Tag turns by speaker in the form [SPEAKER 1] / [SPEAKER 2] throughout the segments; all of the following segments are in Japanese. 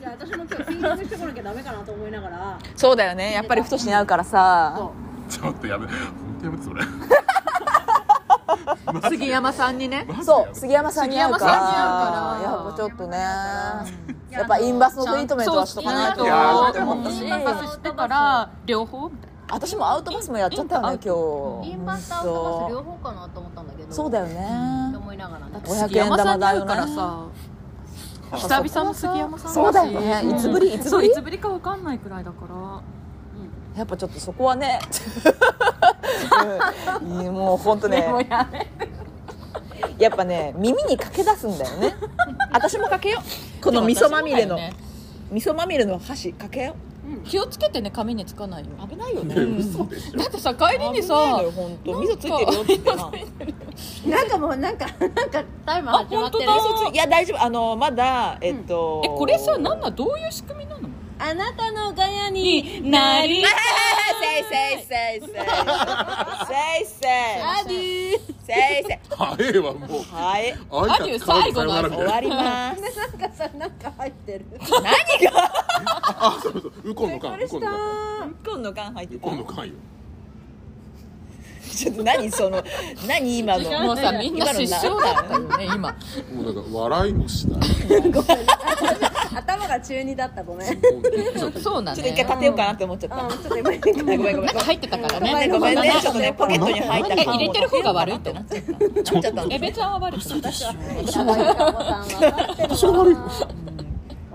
[SPEAKER 1] いや私も今日フィーリングしてこなきゃダメかなと思いながら。
[SPEAKER 2] そうだよね。やっぱり太しに合うからさ。
[SPEAKER 1] そ
[SPEAKER 3] ちょっとやめ本当やめてそれ。
[SPEAKER 4] 杉山さんにね。
[SPEAKER 2] そう杉山さんに合うから。やっぱちょっとね。やっぱインバスのトリートメントはしとかないと
[SPEAKER 3] いや
[SPEAKER 2] って思ったし
[SPEAKER 4] インバスしてから両方？みたい
[SPEAKER 2] 私もアウトバスもやっちゃったよね今日。
[SPEAKER 1] うインバスとアウトバス両方かなと思ったんだけど。
[SPEAKER 2] そうだよ
[SPEAKER 1] って
[SPEAKER 2] ね
[SPEAKER 1] 思いながらね。
[SPEAKER 4] な
[SPEAKER 2] 500
[SPEAKER 4] 杉山さんに会う
[SPEAKER 2] 円玉だよね
[SPEAKER 4] からさ久々の杉山さん
[SPEAKER 2] そうだよね。いつぶり？いつぶり？
[SPEAKER 4] いつぶりかわかんないくらいだから。
[SPEAKER 2] やっぱちょっとそこはね。もう本当ね。
[SPEAKER 4] や
[SPEAKER 2] っぱね耳にかけ出すんだよね。私もかけよう。この味噌まみれの、
[SPEAKER 4] ね。
[SPEAKER 2] 味噌まみれの箸かけよ
[SPEAKER 4] 気をつけてね髪につかないよ
[SPEAKER 2] う危ないよね。
[SPEAKER 3] いや嘘でしょ。
[SPEAKER 4] だってさ帰りにさ
[SPEAKER 2] 危ないのよ本当。味噌ついてるよって言ってな
[SPEAKER 1] なんかもうなんか なんかタイマー始まってる
[SPEAKER 4] あ
[SPEAKER 2] 味噌ついいや大丈夫。あのまだえっと、
[SPEAKER 4] えこれさなんだどういう仕組みなの？
[SPEAKER 1] あなたのガヤに
[SPEAKER 4] になり
[SPEAKER 2] せい。せいせいせいせい。せい
[SPEAKER 1] アデュー
[SPEAKER 2] せいせい。
[SPEAKER 3] 早いわもう。
[SPEAKER 2] はい。
[SPEAKER 4] アデュー最後の
[SPEAKER 2] 終わります。
[SPEAKER 1] なんかさなんか入ってる。
[SPEAKER 2] 何が？
[SPEAKER 3] あそうそう。ウコンの缶
[SPEAKER 1] びっくりし
[SPEAKER 3] ウコンの缶
[SPEAKER 2] 入って
[SPEAKER 3] ウ
[SPEAKER 2] た
[SPEAKER 3] コンの缶よ。
[SPEAKER 2] ちょっと何その何今の？
[SPEAKER 4] もうさみんな失笑だったよね今。
[SPEAKER 3] もうなんか笑いもしない
[SPEAKER 1] 頭が中二だったごめん。う。ん
[SPEAKER 3] ちょっと
[SPEAKER 4] そうなん
[SPEAKER 2] ちょっと一回立てようかなって思っちゃった、
[SPEAKER 1] ちょっと今
[SPEAKER 2] ごめんごめんごめん。
[SPEAKER 4] 入ってたからね。
[SPEAKER 1] ごめん
[SPEAKER 2] ごめんね。ちょっとねポケットに入った
[SPEAKER 4] え入れてる方が悪いってなっちゃった。エベちゃんは悪い。ってなっちゃっ
[SPEAKER 1] やばいかもさん分かってる
[SPEAKER 3] 私は悪い。
[SPEAKER 1] 分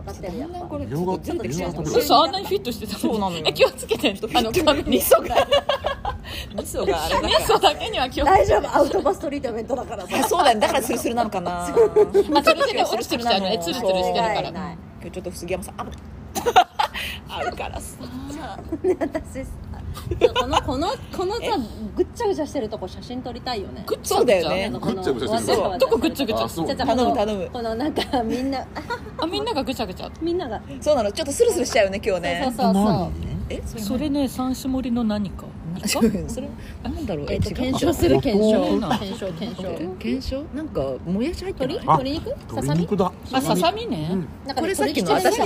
[SPEAKER 1] かってるやっぱ
[SPEAKER 2] これ
[SPEAKER 3] みょうが
[SPEAKER 2] ずれてきちゃう
[SPEAKER 3] みょうが
[SPEAKER 4] た嘘あんなにフィットしてた
[SPEAKER 2] そうなのよ。
[SPEAKER 4] え気をつけて。あの髪に
[SPEAKER 2] 味噌が味噌があれだ
[SPEAKER 4] 味噌だけには気をつけ
[SPEAKER 1] 大丈夫。アウトバストリートメントだから
[SPEAKER 2] そうだよね。だからスルスルなのかな。
[SPEAKER 4] まあそれでね落ちてきちゃうのね。ツルツルしてるから。
[SPEAKER 1] ないない
[SPEAKER 2] 今日ちょっと杉山さん危ない。あるからさ。
[SPEAKER 1] ね。私さこのこのこのさぐっちゃぐちゃしてるとこ写真撮りたいよね。
[SPEAKER 4] ぐっちゃ
[SPEAKER 2] そうだよ
[SPEAKER 4] ぐちゃ？
[SPEAKER 2] ね
[SPEAKER 1] この
[SPEAKER 3] ぐっちゃぐちゃしてる
[SPEAKER 4] どこぐっちゃぐちゃ
[SPEAKER 2] 頼む頼む
[SPEAKER 1] このなんかみんなあ
[SPEAKER 4] あみんながぐちゃぐちゃ。
[SPEAKER 1] みんなが
[SPEAKER 2] そうなの。ちょっとスルスルしちゃうよね今日ね。
[SPEAKER 1] そうそうそう。
[SPEAKER 2] え？それ
[SPEAKER 4] ね三種盛りの何か
[SPEAKER 2] それなんだろう？
[SPEAKER 1] えっと検証する検証。検証検証。
[SPEAKER 2] え検証？なんかもやし入ってない？
[SPEAKER 1] 鶏鶏肉さ
[SPEAKER 3] 鶏
[SPEAKER 1] さみ？
[SPEAKER 4] あささみね。
[SPEAKER 2] これさっきの
[SPEAKER 1] 鶏
[SPEAKER 2] 私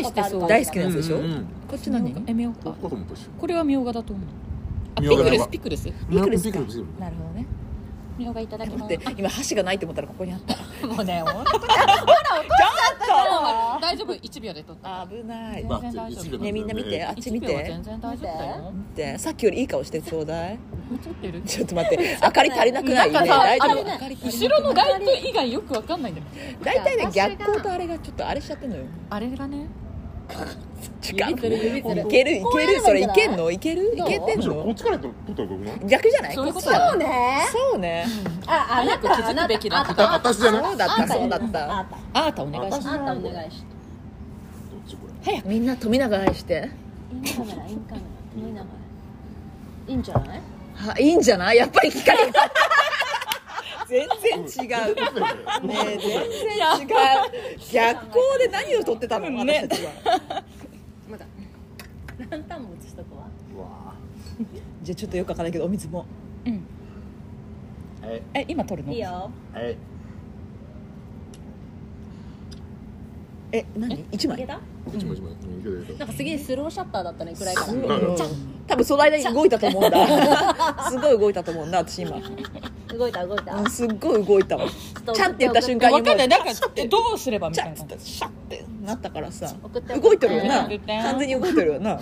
[SPEAKER 2] 大好きなやつでしょ？
[SPEAKER 3] うんうん。
[SPEAKER 2] こっち何？
[SPEAKER 4] えみょうが
[SPEAKER 3] 子供と一緒。
[SPEAKER 4] これはみょうがだと思う。あピ
[SPEAKER 3] みょうが
[SPEAKER 4] クルス？ピクルス
[SPEAKER 3] ピクルスピクルス
[SPEAKER 2] なるほどね
[SPEAKER 4] みょうがいただきます
[SPEAKER 2] 今箸がないと思ったらここにあった。
[SPEAKER 4] もうね 本当に大丈夫。一秒で取った
[SPEAKER 2] 危ない。
[SPEAKER 3] まあ
[SPEAKER 4] 全然大丈夫。
[SPEAKER 3] 一秒
[SPEAKER 2] ねみんな見て。あっち見
[SPEAKER 4] 一秒は
[SPEAKER 2] て。
[SPEAKER 4] 全然大丈夫だよ。
[SPEAKER 2] でさっきよりいい顔してちょうだい。
[SPEAKER 4] 撮ってる？
[SPEAKER 2] ちょっと待って。明かり足りなくない？ね大丈夫？
[SPEAKER 4] 後ろのライト以外よくわかんないんだよ
[SPEAKER 2] 大体ね逆光とあれがちょっとあれしちゃってんのよ。
[SPEAKER 4] あれがね
[SPEAKER 2] 違
[SPEAKER 1] 指つる指つる
[SPEAKER 2] いけるいけるそれいけんの？いける？いけてん
[SPEAKER 3] むしろこ
[SPEAKER 2] の
[SPEAKER 3] っちから撮ったらよくない？
[SPEAKER 2] 逆じゃない？
[SPEAKER 4] そういうこと？
[SPEAKER 1] そうね。
[SPEAKER 2] そうね。
[SPEAKER 1] ああなた
[SPEAKER 4] 気づくべきだ
[SPEAKER 1] あなた？
[SPEAKER 3] あ私じゃない？
[SPEAKER 2] そうだっ
[SPEAKER 1] あんた
[SPEAKER 2] たそうだった。
[SPEAKER 1] あんた。
[SPEAKER 2] あーたお願いします。
[SPEAKER 1] あんたお願いして
[SPEAKER 2] 早くみんな富永愛して。
[SPEAKER 1] インカメラインカメラいいんじゃない？
[SPEAKER 2] あいいんじゃない？やっぱり光全然違う。
[SPEAKER 3] れ
[SPEAKER 2] ねえ全然違う。逆光で何を撮ってたの？私たちは。
[SPEAKER 1] まだランタンも映しとくわ
[SPEAKER 3] うわ。
[SPEAKER 2] じゃあちょっとよくわかんないけどお水も。
[SPEAKER 3] はい。
[SPEAKER 4] え今撮るの？
[SPEAKER 1] いいよ。
[SPEAKER 3] はい。
[SPEAKER 2] え何？一枚？
[SPEAKER 3] 一枚
[SPEAKER 1] なんかすげえスローシャッターだったね暗いから。
[SPEAKER 2] うん多分その間に動いたと思うんだ。すごい動いたと思うんだ私今
[SPEAKER 1] 動いた動いた。
[SPEAKER 2] うんすっごい動いたわ。
[SPEAKER 1] と
[SPEAKER 2] ちゃんって言った瞬間に
[SPEAKER 4] わかんない。なんかどうすればみ
[SPEAKER 2] チ
[SPEAKER 4] たいな。
[SPEAKER 2] ャッてシャッてなったからさ。
[SPEAKER 1] 送って。
[SPEAKER 2] 動いてるよな。
[SPEAKER 4] 送って。
[SPEAKER 2] 完全に動いてるよな。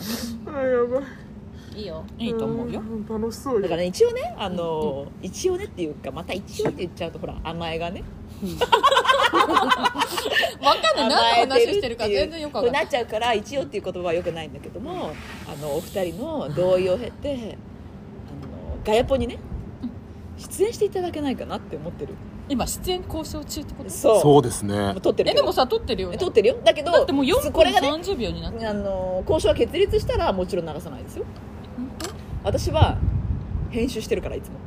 [SPEAKER 1] い。いよ。
[SPEAKER 4] いいと思うよ。
[SPEAKER 3] 楽しそう
[SPEAKER 2] だからね一応ねあの一応ねっていうかまた一応って言っちゃうとほら甘えがね。
[SPEAKER 4] わかんない。何の話してるか全然よくわかんない。
[SPEAKER 2] なっちゃうから一応っていう言葉はよくないんだけどもあのお二人の同意を経てあのガヤポにね出演していただけないかなって思ってる。
[SPEAKER 4] 今出演交渉中ってこと？
[SPEAKER 2] そう。
[SPEAKER 3] そうですね。
[SPEAKER 2] 撮ってる
[SPEAKER 4] えでもさ撮ってるよね。
[SPEAKER 2] 撮ってるよ。だけど
[SPEAKER 4] だってもう4分
[SPEAKER 2] これがね
[SPEAKER 4] 30秒になって
[SPEAKER 2] あの交渉が決裂したらもちろん流さないですよ。私は編集してるからいつも。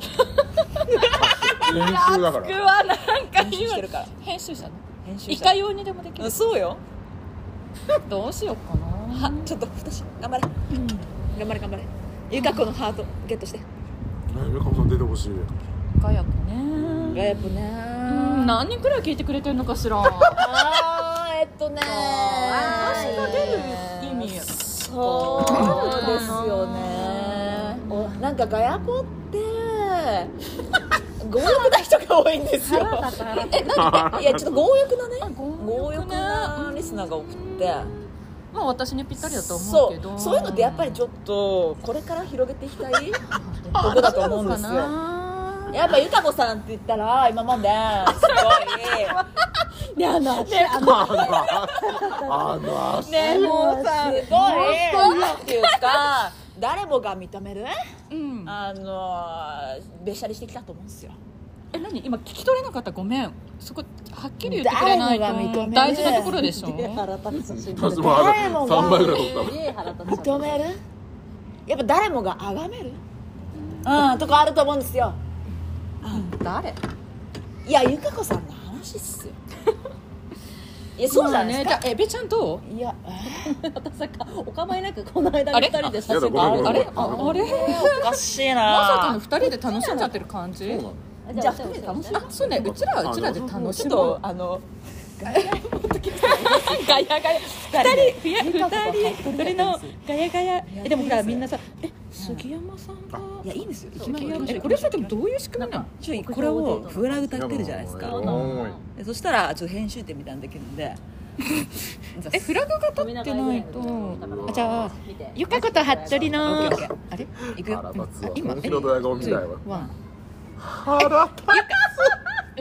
[SPEAKER 3] 練習だから。
[SPEAKER 4] うわなんか
[SPEAKER 2] 編集
[SPEAKER 4] 今
[SPEAKER 2] してるから。
[SPEAKER 4] 編集者ね
[SPEAKER 2] 編集
[SPEAKER 4] いかようにでもできる。
[SPEAKER 2] そうよ。
[SPEAKER 4] どうしようかな。
[SPEAKER 2] はちょっと私頑張れ。頑張れ頑張れ。ゆか子のハートゲットして
[SPEAKER 3] 村上さん出てほしい。
[SPEAKER 4] ガヤクね。
[SPEAKER 2] ガヤプね。
[SPEAKER 4] うん何人くらい聞いてくれてるのかしら。
[SPEAKER 2] あーえっとね。
[SPEAKER 1] 私が
[SPEAKER 2] 出る意味。そうですよね。
[SPEAKER 1] お
[SPEAKER 2] なんかガヤコって強欲な人が多いんですよ。
[SPEAKER 1] えなんか
[SPEAKER 2] いやちょっと強欲なね
[SPEAKER 4] 強
[SPEAKER 2] 欲なリスナーが多くて。
[SPEAKER 4] まあ私にぴったりだと思
[SPEAKER 2] そう
[SPEAKER 4] けど。
[SPEAKER 2] う。そういうのってやっぱりちょっとこれから広げていきたい とこだと思うんですよ。やっぱゆかこさんって言ったら今まで。すごい。
[SPEAKER 1] いやあの私あの
[SPEAKER 3] あの足
[SPEAKER 2] ねもうさすごい。っていうか誰もが認める
[SPEAKER 4] うん。
[SPEAKER 2] あのべしゃりしてきたと思うんですよ
[SPEAKER 4] え何？今聞き取れなかった？ごめん。そこはっきり言ってくれない
[SPEAKER 2] 誰もが認める
[SPEAKER 4] と。大事なところでしょ。
[SPEAKER 2] 誰もが
[SPEAKER 3] 3倍ぐらい取ったもん
[SPEAKER 1] すげえ腹立つ
[SPEAKER 2] 認める？やっぱ誰もが崇める？うんとこあると思うんですよ。
[SPEAKER 4] 誰？
[SPEAKER 2] いやゆかこさんの話っすよ。いやそうじゃない
[SPEAKER 4] ねじゃあエベちゃんどう？
[SPEAKER 2] いや
[SPEAKER 1] まさかお構いなくこの間
[SPEAKER 4] あれ？
[SPEAKER 1] に二人で写真
[SPEAKER 3] ごめんごめん
[SPEAKER 4] あれ？ああれ？
[SPEAKER 2] おかしい
[SPEAKER 4] まさかの
[SPEAKER 2] な
[SPEAKER 4] 二人で楽しんじゃってる感じ？
[SPEAKER 3] そうなの
[SPEAKER 2] じゃあ二人で楽しい。
[SPEAKER 4] あそうね。うちらはうちらで楽しむ。
[SPEAKER 2] ちょっとあの
[SPEAKER 4] ガヤガヤ二人二人二人のガヤガヤ。えでもほらみんなさえ杉山さんが？
[SPEAKER 2] いやいいんですよ。
[SPEAKER 4] えこれさでもどういう仕組みなの？
[SPEAKER 2] ちょこれをフラグ歌ってるじゃないですか。そしたらちょっと編集点みたいなのできるんで。
[SPEAKER 4] えフラグが立ってないと。あじゃあゆかこと服部のあれ？
[SPEAKER 2] いく。よ
[SPEAKER 4] 今
[SPEAKER 3] 本気腹立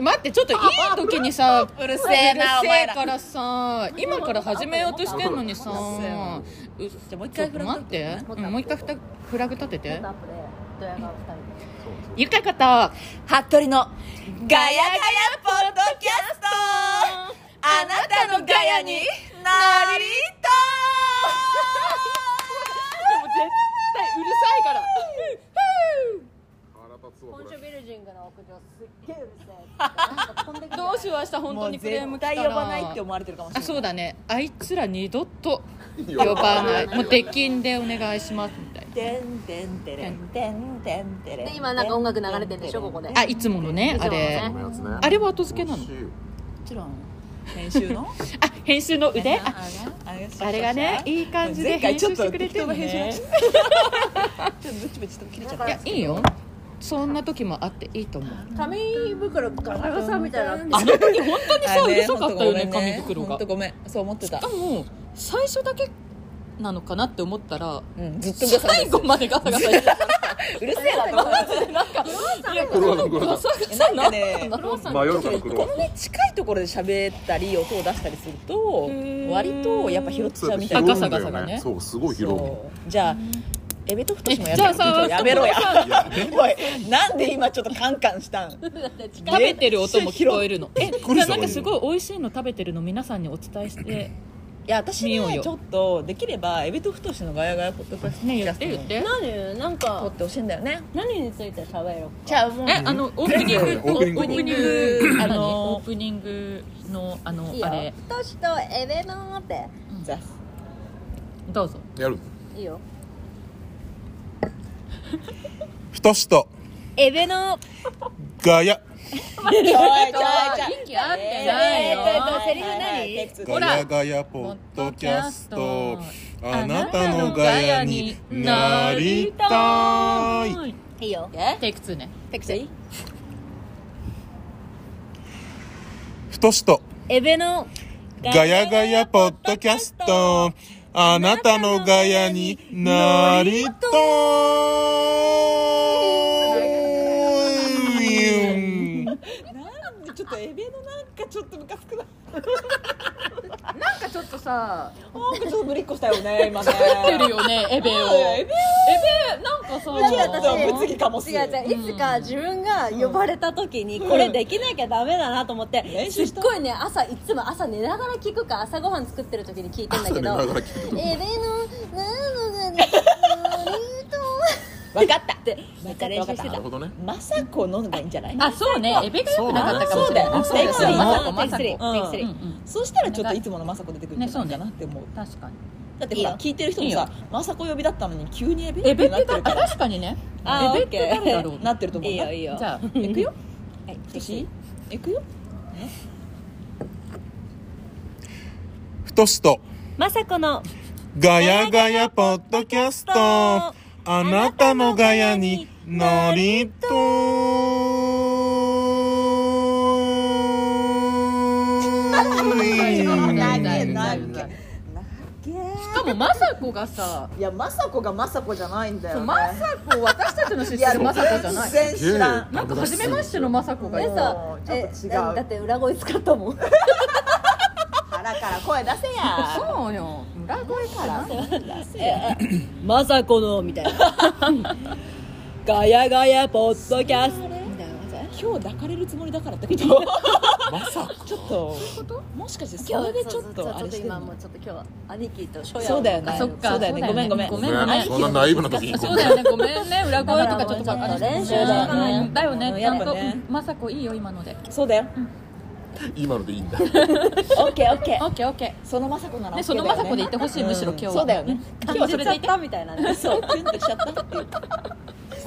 [SPEAKER 4] 待ってちょっといい時にさ
[SPEAKER 2] うるせえなお前ら。
[SPEAKER 4] えからさ今から始めようとしてんのにさ。う
[SPEAKER 2] じゃあもう一回フラグ
[SPEAKER 4] 待って、うんもう一回フラグ立てて。ゆかこと
[SPEAKER 2] 服部のガヤガヤポッドキャスト。あなたのガヤになりた
[SPEAKER 4] でも絶対うるさいから
[SPEAKER 3] 腹立つわ
[SPEAKER 1] コン
[SPEAKER 3] これ
[SPEAKER 1] シュビルジングの屋上すっげえうるせえ。なんか飛んでくる
[SPEAKER 4] どうしました
[SPEAKER 2] い
[SPEAKER 4] 本当にクレーム
[SPEAKER 2] もう
[SPEAKER 4] 来たら
[SPEAKER 2] 絶対呼ばないって思われてるかもしれない。
[SPEAKER 4] あそうだね。あいつら二度と 呼ばない。もう出禁でお願いしますみたいな。
[SPEAKER 2] てんてんてれんてんてんてれん
[SPEAKER 1] で今なんか音楽流れてるでしょここで
[SPEAKER 4] あいつものねあれ
[SPEAKER 1] いつものね
[SPEAKER 3] このやつね
[SPEAKER 4] あれは後付けなの
[SPEAKER 3] 欲しい
[SPEAKER 2] もちろん編集の
[SPEAKER 4] あ編集の腕あ
[SPEAKER 2] あれ
[SPEAKER 4] あれがねいい感じで
[SPEAKER 2] 前回ちょっと
[SPEAKER 4] 編集してくれてるね
[SPEAKER 2] 適当な編集ちょっとブチブチと切れちゃった
[SPEAKER 4] いやいいよそんな時もあっていいと思う。
[SPEAKER 1] 紙袋ガサガサみたいなの
[SPEAKER 4] あの時本当にさうるさかったよね。
[SPEAKER 2] あ
[SPEAKER 4] 紙袋が。
[SPEAKER 2] 本当ごめんそう思ってた。
[SPEAKER 4] でも最初だけなのかなって思ったら
[SPEAKER 2] うんずっとガサガサ
[SPEAKER 4] 最後までガサガサ言ってた。
[SPEAKER 2] うるせえなと思って
[SPEAKER 4] なんかいや
[SPEAKER 3] クロワッサンクロワッサン
[SPEAKER 4] ガサガサ
[SPEAKER 2] なんかねこのね近いところで喋ったり音を出したりすると割とやっぱ拾っちゃうみたいな。
[SPEAKER 4] あガサガサがね。
[SPEAKER 3] そうすごい広い
[SPEAKER 2] そう。じゃあエベトフトシもや
[SPEAKER 4] えじゃあさ
[SPEAKER 2] やめろや。おいなんで今ちょっとカンカンしたん？
[SPEAKER 4] 食べてる音も聞こえるの。えじゃあなんかすごい美味しいの食べてるの皆さんにお伝えして。
[SPEAKER 2] いや私
[SPEAKER 4] 見ようよ
[SPEAKER 2] ねちょっとできればエベトフトシのガヤガヤポッドキャスト
[SPEAKER 4] ね。言って言って。
[SPEAKER 1] 何？なん
[SPEAKER 2] 撮
[SPEAKER 1] か
[SPEAKER 2] ってほしいんだよね。
[SPEAKER 1] 何について喋ろう
[SPEAKER 2] じゃあもう
[SPEAKER 4] えあのオープニング
[SPEAKER 3] オープニング
[SPEAKER 4] あ
[SPEAKER 2] あの
[SPEAKER 4] のオープニングのあの
[SPEAKER 1] いいよ。
[SPEAKER 4] あれ。
[SPEAKER 1] トシとエベノって。
[SPEAKER 2] じゃあ。
[SPEAKER 4] どうぞ。
[SPEAKER 3] やる。
[SPEAKER 1] いいよ
[SPEAKER 3] 太しと。
[SPEAKER 1] エベノ
[SPEAKER 3] ガヤ。
[SPEAKER 2] ちょいちょい。ちょい
[SPEAKER 4] 息合っ
[SPEAKER 2] セリフ何？
[SPEAKER 3] ガヤガヤポッドキャスト。あなたのガヤになりたい。
[SPEAKER 1] いいよ。
[SPEAKER 2] え？
[SPEAKER 4] テイク2ね。
[SPEAKER 2] テクセイ
[SPEAKER 3] 太しと。
[SPEAKER 1] エベノ
[SPEAKER 3] ガヤガヤポッドキャストあなたのガヤになりたい。
[SPEAKER 2] なんでちょっとエベのなんかちょっとムカつくな
[SPEAKER 4] なんかちょっとさ。
[SPEAKER 2] なんかちょっとぶりっこしたよね今ね。
[SPEAKER 4] 作ってるよねエベを。
[SPEAKER 2] エベ
[SPEAKER 4] エベなんかさ
[SPEAKER 2] ちょっと物議かもす
[SPEAKER 1] 違う違ういつか自分が呼ばれた時にこれできなきゃダメだなと思ってすっごいね朝いつも朝寝ながら聞くか朝ごはん作ってる時に聞いてんだけど
[SPEAKER 3] 朝寝ながら聞くと。
[SPEAKER 1] エベのなのが
[SPEAKER 2] 分かった。
[SPEAKER 1] ってめっちゃ練習してた。
[SPEAKER 3] なるほどね。
[SPEAKER 2] まさこのがいいんじゃない？
[SPEAKER 4] あそうね。エベが良くなかったかもしれない。
[SPEAKER 2] そうだよ
[SPEAKER 4] そう
[SPEAKER 2] したらちょっといつものまさこ出てくるんじゃないかなって思う。
[SPEAKER 4] 確かに
[SPEAKER 2] だってほら聞いてる人もさまさこ呼びだったのに急にエベ
[SPEAKER 4] エベって
[SPEAKER 2] なってるから
[SPEAKER 4] 確かにね。
[SPEAKER 2] あ
[SPEAKER 4] エベって誰だろう？
[SPEAKER 2] なってると思う。ない
[SPEAKER 1] いよいいよ。
[SPEAKER 4] じゃあ
[SPEAKER 2] 行くよ。
[SPEAKER 1] はい
[SPEAKER 2] どうし行くよ。
[SPEAKER 3] 太しと。
[SPEAKER 1] まさこの
[SPEAKER 3] ガヤガヤポッドキャスト。あなたのガヤになりた
[SPEAKER 4] も雅子がさ
[SPEAKER 2] いや雅子が雅子じゃないんだよ、ね、
[SPEAKER 4] 雅子私たちの知ってる雅子じゃない。
[SPEAKER 2] 全然知らん。
[SPEAKER 4] なんか初めましての雅子がいた。
[SPEAKER 1] でさ
[SPEAKER 2] もうちょっと違う。
[SPEAKER 1] えだって裏声使ったもん。
[SPEAKER 2] 腹から声出せや。
[SPEAKER 4] そうよ。裏声から
[SPEAKER 1] まさこのみたいな。ガヤガヤポッドキャスト
[SPEAKER 2] 今日抱かれるつもりだからってこと。
[SPEAKER 3] まさか。
[SPEAKER 2] ちょっともしかしてそれでちょっとあれして
[SPEAKER 1] 今もうちょっと今日は兄貴と初夜
[SPEAKER 2] そうだよね。
[SPEAKER 4] あそっか。
[SPEAKER 2] そうだよね。ごめんごめん。
[SPEAKER 4] ごめん。ごめん
[SPEAKER 3] そんなナイーブな時に。
[SPEAKER 4] そうだよね。ごめんね。裏声とかちょっと
[SPEAKER 1] 練習
[SPEAKER 2] だよね。
[SPEAKER 4] だよね。ちゃんと
[SPEAKER 2] やっぱね。
[SPEAKER 4] うん雅子いいよ今ので。
[SPEAKER 2] そうだよ
[SPEAKER 3] 今のでいいんだ。
[SPEAKER 2] オッケーオッケ
[SPEAKER 4] オ
[SPEAKER 2] ー
[SPEAKER 4] ッケーオッケ
[SPEAKER 2] その雅子なら
[SPEAKER 4] ねその
[SPEAKER 2] だよね。
[SPEAKER 4] 雅子でいてほしいむしろ今日は。
[SPEAKER 2] そうだよね。今日はそれでい
[SPEAKER 1] たみたいなね。
[SPEAKER 2] そう。キュンとしちゃったっていう。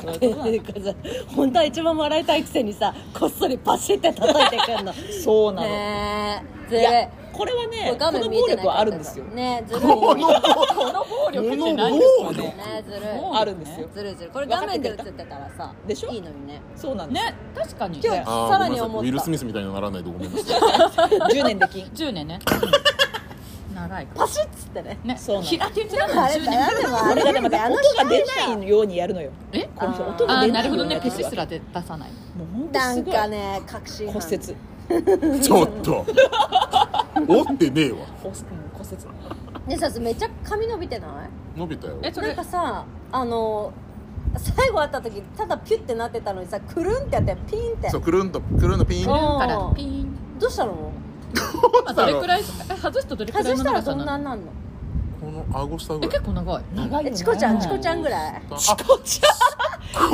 [SPEAKER 2] そういうことなの
[SPEAKER 1] 本当は一番笑いたいくせにさこっそりパシって叩いてくんの。
[SPEAKER 2] そうなの。
[SPEAKER 1] ねえ
[SPEAKER 2] これはねこ
[SPEAKER 1] 画
[SPEAKER 2] の暴力はあるんですよ。
[SPEAKER 1] ねずるい。
[SPEAKER 3] この
[SPEAKER 4] この暴力って何ですかね
[SPEAKER 1] ねずるい
[SPEAKER 2] あるんですよ。
[SPEAKER 1] ずるいずるいこれ画面で映ってたらさ
[SPEAKER 2] でしょ？
[SPEAKER 1] いいのにね。
[SPEAKER 2] そうなんです。
[SPEAKER 4] ね確かに。
[SPEAKER 1] 今日さらに思った。
[SPEAKER 3] ウィル・スミスみたいにならないとごめんなさい。
[SPEAKER 2] 10年で金。
[SPEAKER 4] 10年ね。長い
[SPEAKER 1] パシッつってね。
[SPEAKER 4] ね
[SPEAKER 2] そうなの
[SPEAKER 4] 平手打ちなのに
[SPEAKER 1] あれ
[SPEAKER 4] 10年
[SPEAKER 1] 誰でもあれ
[SPEAKER 2] これがでもね
[SPEAKER 1] あの
[SPEAKER 2] 音が出ないようにやるのよ。
[SPEAKER 4] え
[SPEAKER 2] この人音が出なよう
[SPEAKER 4] ないるほどね
[SPEAKER 2] にやるわけ
[SPEAKER 4] ペシすらで出さない。
[SPEAKER 2] もう本当
[SPEAKER 1] なん
[SPEAKER 2] すごい。
[SPEAKER 1] かね確信犯。
[SPEAKER 2] 骨折
[SPEAKER 3] ちょっと。折ってねえわ。
[SPEAKER 2] 骨折
[SPEAKER 1] でさめっちゃ髪伸びてない？
[SPEAKER 3] 伸びたよ。
[SPEAKER 4] えそれ
[SPEAKER 1] なんかさあの最後会った時ただピュッてなってたのにさくるんってやってピンって。
[SPEAKER 3] そうくるんとくるんとピン。
[SPEAKER 1] うん。
[SPEAKER 4] から。ピーン
[SPEAKER 1] どうしたの？
[SPEAKER 4] あどれくらいえ外すとどれくらいの
[SPEAKER 1] 外したら
[SPEAKER 4] 長さなの？
[SPEAKER 1] どんなんなんの？
[SPEAKER 3] この顎下ぐ
[SPEAKER 4] え
[SPEAKER 3] らい。
[SPEAKER 4] 結構長い。
[SPEAKER 2] 長いよね。
[SPEAKER 1] えチコちゃんチコちゃんぐらい？
[SPEAKER 3] あ
[SPEAKER 2] チコちゃ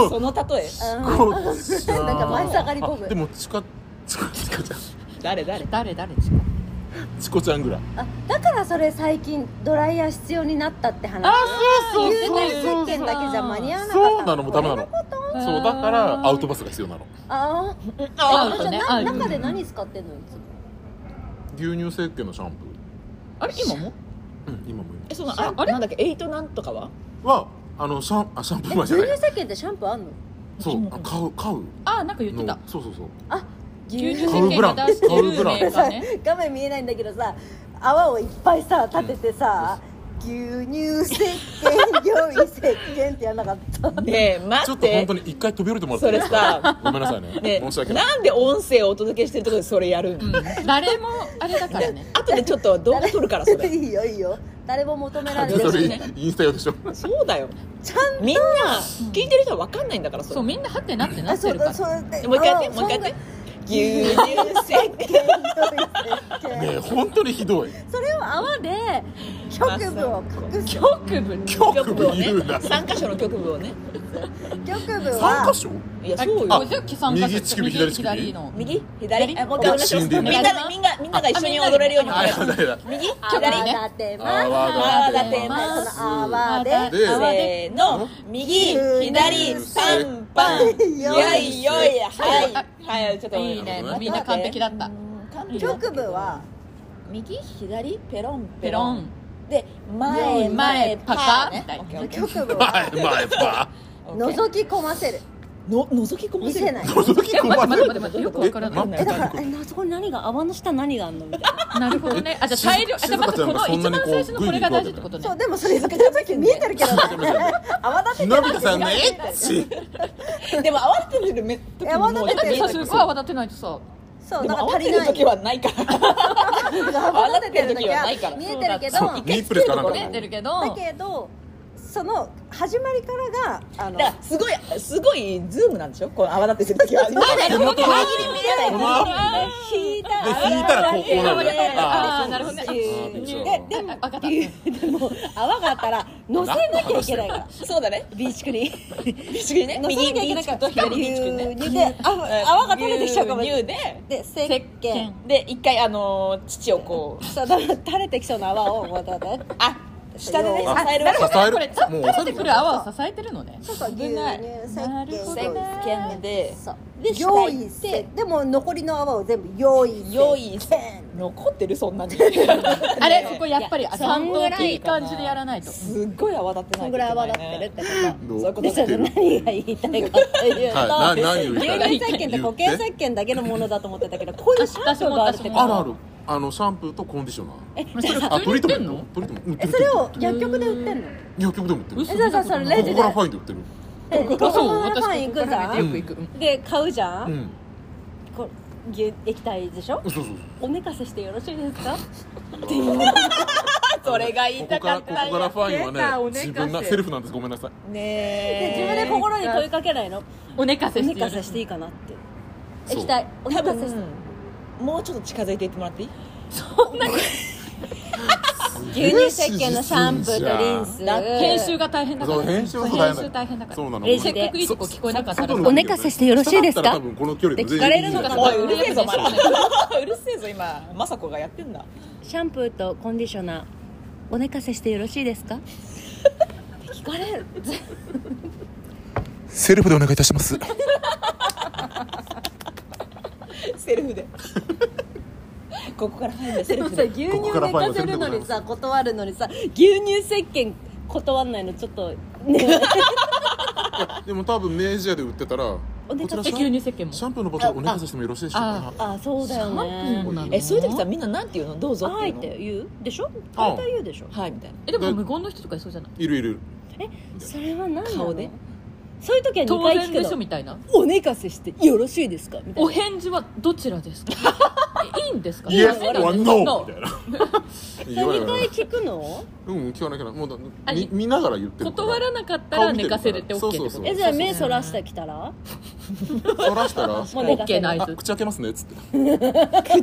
[SPEAKER 2] ん。その例え。
[SPEAKER 1] なんか前下がりっぽく
[SPEAKER 3] でもチカチコチコちゃん。
[SPEAKER 2] 誰誰
[SPEAKER 4] 誰誰チコ
[SPEAKER 3] チコちゃんぐらい。
[SPEAKER 1] あだからそれ最近ドライヤー必要になったって話。
[SPEAKER 3] そう
[SPEAKER 1] 有
[SPEAKER 3] そう
[SPEAKER 1] 点石鹸だけじゃ間に合わなかった。
[SPEAKER 3] そうなのもうダメなの。そうだからアウトバスが必要なの。
[SPEAKER 1] あ
[SPEAKER 4] アウ
[SPEAKER 1] あじゃ
[SPEAKER 4] トね。アウト
[SPEAKER 1] あな中で何使ってんの？いつも。
[SPEAKER 3] 牛乳石鹸のシャンプ
[SPEAKER 4] あれ今も？
[SPEAKER 3] ーうん今も
[SPEAKER 2] えその
[SPEAKER 4] ああれ
[SPEAKER 2] あなんだっけ？エイトなんとかは？
[SPEAKER 3] 今はあのシャンあシャンプ
[SPEAKER 1] え
[SPEAKER 3] ー前じゃない。
[SPEAKER 1] 牛乳石鹸ってシャンプーあんの？
[SPEAKER 3] そうあ買う買う。
[SPEAKER 4] あなんか言ってた。
[SPEAKER 3] のそうそうそう。
[SPEAKER 1] あ
[SPEAKER 4] 牛乳石鹸が出してるメーカーね。
[SPEAKER 1] 画面見えないんだけどさ泡をいっぱいさ立ててさ、牛乳石鹸用意石鹸ってやんなかった。
[SPEAKER 2] ねえ
[SPEAKER 3] ち
[SPEAKER 2] 待っ
[SPEAKER 3] ょっと本
[SPEAKER 2] て
[SPEAKER 3] 当に一回飛び降りてもらって
[SPEAKER 2] それさ
[SPEAKER 3] ごめんなさいね。
[SPEAKER 2] ね
[SPEAKER 3] 申し訳ない。
[SPEAKER 2] なんで音声をお届けしてるところでそれやるん？
[SPEAKER 4] うん。誰もあれだからね
[SPEAKER 2] 後でちょっと動画撮るからそれ。
[SPEAKER 1] いいよいいよ。誰も求められて
[SPEAKER 3] それ
[SPEAKER 1] る
[SPEAKER 3] インスタ用でしょ？
[SPEAKER 2] そうだよ。
[SPEAKER 1] ちゃん
[SPEAKER 2] みんな聞いてる人は分かんないんだからそれ。
[SPEAKER 4] そうみんなはってなってな
[SPEAKER 1] あそう
[SPEAKER 4] ってるから。
[SPEAKER 1] だそうで
[SPEAKER 2] もう一回やって
[SPEAKER 1] あ
[SPEAKER 2] もう一回やって牛乳石鹸
[SPEAKER 1] な
[SPEAKER 3] ねえ本当にひどい。
[SPEAKER 1] それを泡で局部を隠す。
[SPEAKER 4] 局部？
[SPEAKER 2] 局部をね
[SPEAKER 3] 言うな。
[SPEAKER 2] 3箇所の局部をね。
[SPEAKER 1] 局部
[SPEAKER 3] 三
[SPEAKER 1] は
[SPEAKER 3] 箇所？
[SPEAKER 2] いやそう
[SPEAKER 4] あ
[SPEAKER 2] よ
[SPEAKER 3] 右乳首左乳首。
[SPEAKER 4] 右の。
[SPEAKER 2] 右？左？
[SPEAKER 4] 左？
[SPEAKER 2] あもう一回お願いしますみんなみんなみんなが一緒に踊れるように。右？
[SPEAKER 1] 泡
[SPEAKER 2] 左
[SPEAKER 1] 立てます。
[SPEAKER 3] 泡
[SPEAKER 2] 立てます。
[SPEAKER 1] その泡で。
[SPEAKER 3] で
[SPEAKER 2] せーの。右左3パンよいよい。はいはいちょっと
[SPEAKER 4] いいね。みんな完璧だった。
[SPEAKER 1] 局部は
[SPEAKER 2] 右左ペロンペ
[SPEAKER 4] ペロン。
[SPEAKER 2] で前前パ
[SPEAKER 4] パカ。
[SPEAKER 1] 局部は
[SPEAKER 3] 前前パ
[SPEAKER 1] 覗き込ませる
[SPEAKER 2] の覗き込ませる。
[SPEAKER 1] 見せない。
[SPEAKER 3] ー覗き込ま
[SPEAKER 4] 待って
[SPEAKER 3] せ
[SPEAKER 4] 待って待ってよくわからない。
[SPEAKER 1] えだからえなそこに何が泡の下何があんのみたいな。
[SPEAKER 4] なるほどね。あじゃあ大量あじゃあ待ってこの一番最初のこれが大事ってことね。
[SPEAKER 1] そうでもそれ見えてるけど 泡立てて
[SPEAKER 3] のび太さんのエッチ
[SPEAKER 2] でも慌ててる
[SPEAKER 1] 泡
[SPEAKER 2] も。
[SPEAKER 1] 立ててる
[SPEAKER 4] だってさすごい泡立てないとさ。
[SPEAKER 1] そうなんか足りない
[SPEAKER 2] 時はない。から。
[SPEAKER 1] 泡立ててる時は
[SPEAKER 2] ないから。
[SPEAKER 1] 見えてるけど。
[SPEAKER 3] そうニップレスかなんか
[SPEAKER 4] 出てるけど。
[SPEAKER 1] だけどその始まりからがあの
[SPEAKER 2] だからすごいすごいズームなんでしょ？この泡立ててる時は。見えない
[SPEAKER 3] 手元の
[SPEAKER 2] 限り見えない。
[SPEAKER 1] 引いた。
[SPEAKER 3] で引いたらこうこうなる。ね
[SPEAKER 4] あーなるほどね
[SPEAKER 3] あーで
[SPEAKER 1] ででもでも泡があったら乗せなきゃいけないから。
[SPEAKER 2] そうだね。
[SPEAKER 1] ビーチクリ
[SPEAKER 2] ビシクリね。
[SPEAKER 1] 乗せなきゃいけないから。
[SPEAKER 2] 右左ビーチクリね。
[SPEAKER 1] であ泡が垂れてきちゃうかも。しれない
[SPEAKER 2] 牛乳で。
[SPEAKER 1] で石鹸。
[SPEAKER 2] で一回あのー乳をこう。
[SPEAKER 1] そう垂れてきそうな泡をこうやって
[SPEAKER 2] あ下でね支えるわけ
[SPEAKER 3] 支える。
[SPEAKER 4] これ
[SPEAKER 3] もう
[SPEAKER 4] てくる泡を支えてるのね。
[SPEAKER 1] そうそう牛乳
[SPEAKER 2] ない。
[SPEAKER 1] 石鹸
[SPEAKER 4] なるほど
[SPEAKER 2] 石鹸で
[SPEAKER 1] そう。
[SPEAKER 2] で下
[SPEAKER 1] 用意
[SPEAKER 2] 行って。
[SPEAKER 1] せでも残りの泡を全部用意せ
[SPEAKER 2] 用意残ってるそんなに。
[SPEAKER 4] あれそこやっぱりちゃんと
[SPEAKER 1] い
[SPEAKER 4] いい感じでやらないと。
[SPEAKER 2] すっごい泡立ってない
[SPEAKER 1] そんぐらい泡立ってるってこと。
[SPEAKER 2] そういうこと
[SPEAKER 1] で何が言いたいかっていうと、
[SPEAKER 3] はい。な何を言いたい
[SPEAKER 1] 牛乳石鹸って。固形石鹸だけのものだと思ってたけどこういうシャンプーがあるってこと。
[SPEAKER 3] あるあるあのシャンプーとコンディショナー。
[SPEAKER 4] それ
[SPEAKER 3] あ
[SPEAKER 4] 普通に売ってんの？
[SPEAKER 3] トリートメント。売ってる
[SPEAKER 1] えそれを薬局で売ってんの？
[SPEAKER 3] 薬局でも売ってる。
[SPEAKER 4] 嘘
[SPEAKER 1] えじゃあさそれレジで。
[SPEAKER 3] ここからファインで売ってる。
[SPEAKER 1] えニコ
[SPEAKER 4] あそう
[SPEAKER 1] コマの
[SPEAKER 4] 私
[SPEAKER 1] ファン行くじゃん？
[SPEAKER 4] よく行く。うん。
[SPEAKER 1] で買うじゃ
[SPEAKER 3] うん。ん
[SPEAKER 1] こ液体でしょ？
[SPEAKER 3] そうそうそう。
[SPEAKER 1] おめかせしてよろしいですか？
[SPEAKER 2] それが言い
[SPEAKER 3] こ
[SPEAKER 2] た
[SPEAKER 3] こからここ
[SPEAKER 2] かったんや
[SPEAKER 3] からファインはね自分なセルフなんです。ごめんなさい。
[SPEAKER 1] で
[SPEAKER 2] ね
[SPEAKER 1] 自分で心に問いかけないの。
[SPEAKER 4] お寝か
[SPEAKER 1] お
[SPEAKER 4] せしてよ
[SPEAKER 1] めかせしていいかなって。
[SPEAKER 3] そう。
[SPEAKER 1] 液体。おめ
[SPEAKER 2] 多
[SPEAKER 1] かせして。
[SPEAKER 2] 分もうちょっと近づいていってもらっていい？
[SPEAKER 1] 牛乳石鹸のシャンプーとリンス。
[SPEAKER 2] だ
[SPEAKER 4] 編集が大変だから。
[SPEAKER 3] そう編集大変
[SPEAKER 4] 編集大変だから。
[SPEAKER 3] そうなの。
[SPEAKER 4] せっかくいいとこ聞こえなかったら。
[SPEAKER 1] お寝かせしてよ。ろしいですか
[SPEAKER 3] 多分この距離で
[SPEAKER 1] 聞かれるのかな？
[SPEAKER 2] おいうるせえぞまだうるせえぞ今雅子がやってんだ。
[SPEAKER 1] シャンプーとコンディショナーお寝かせしてよろしいですか？って聞かれる。
[SPEAKER 3] セルフでお願いいたします
[SPEAKER 2] セルフで。ここから入るセ
[SPEAKER 1] でも
[SPEAKER 2] ルフで。
[SPEAKER 1] さ牛乳寝かせるのにさ断るのにさ牛乳石鹸断んないのちょっとね。
[SPEAKER 3] でも多分明治屋で売ってたら
[SPEAKER 1] お寝かせ
[SPEAKER 3] こちらシャン
[SPEAKER 4] 牛乳石鹸も。
[SPEAKER 3] シャンプーのボトルお願いさせてもよろしいでしょうか？
[SPEAKER 1] あそうだよ
[SPEAKER 4] シャンプーもな
[SPEAKER 1] ね。
[SPEAKER 4] の
[SPEAKER 2] えそういう時さみんななんて言うの？どうぞって
[SPEAKER 1] はいっ
[SPEAKER 2] 言うの
[SPEAKER 1] て言う？でしょ？
[SPEAKER 3] あ
[SPEAKER 1] 大体言うでしょ。
[SPEAKER 2] はいみたいな。
[SPEAKER 4] えでも無言の人とかいそうじゃない？
[SPEAKER 3] いるいる。
[SPEAKER 1] それは何なの？
[SPEAKER 2] 顔で？
[SPEAKER 1] そういう時は2
[SPEAKER 4] 当然でしょみたいな。
[SPEAKER 1] お寝かせしてよろしいですか？みたい
[SPEAKER 4] お
[SPEAKER 1] な
[SPEAKER 4] 返事はどちらですか？えいいんですか
[SPEAKER 3] ？Yes
[SPEAKER 4] いい
[SPEAKER 3] or
[SPEAKER 4] んです
[SPEAKER 3] No
[SPEAKER 4] か
[SPEAKER 3] みたいな。
[SPEAKER 1] それ2
[SPEAKER 3] 言われる
[SPEAKER 1] 回聞くの？
[SPEAKER 3] うん聞かなきゃなもうだ
[SPEAKER 4] あ
[SPEAKER 3] み見ながら言ってるから。
[SPEAKER 4] 断らなかったら寝かせるって OK ってこと
[SPEAKER 3] そうそうそう。
[SPEAKER 1] えじゃあ目そらしてきたら？
[SPEAKER 3] そらしたら？
[SPEAKER 1] もう寝かせ
[SPEAKER 4] OK
[SPEAKER 1] る
[SPEAKER 3] あ
[SPEAKER 4] ナイス
[SPEAKER 3] 口開けますねっつって。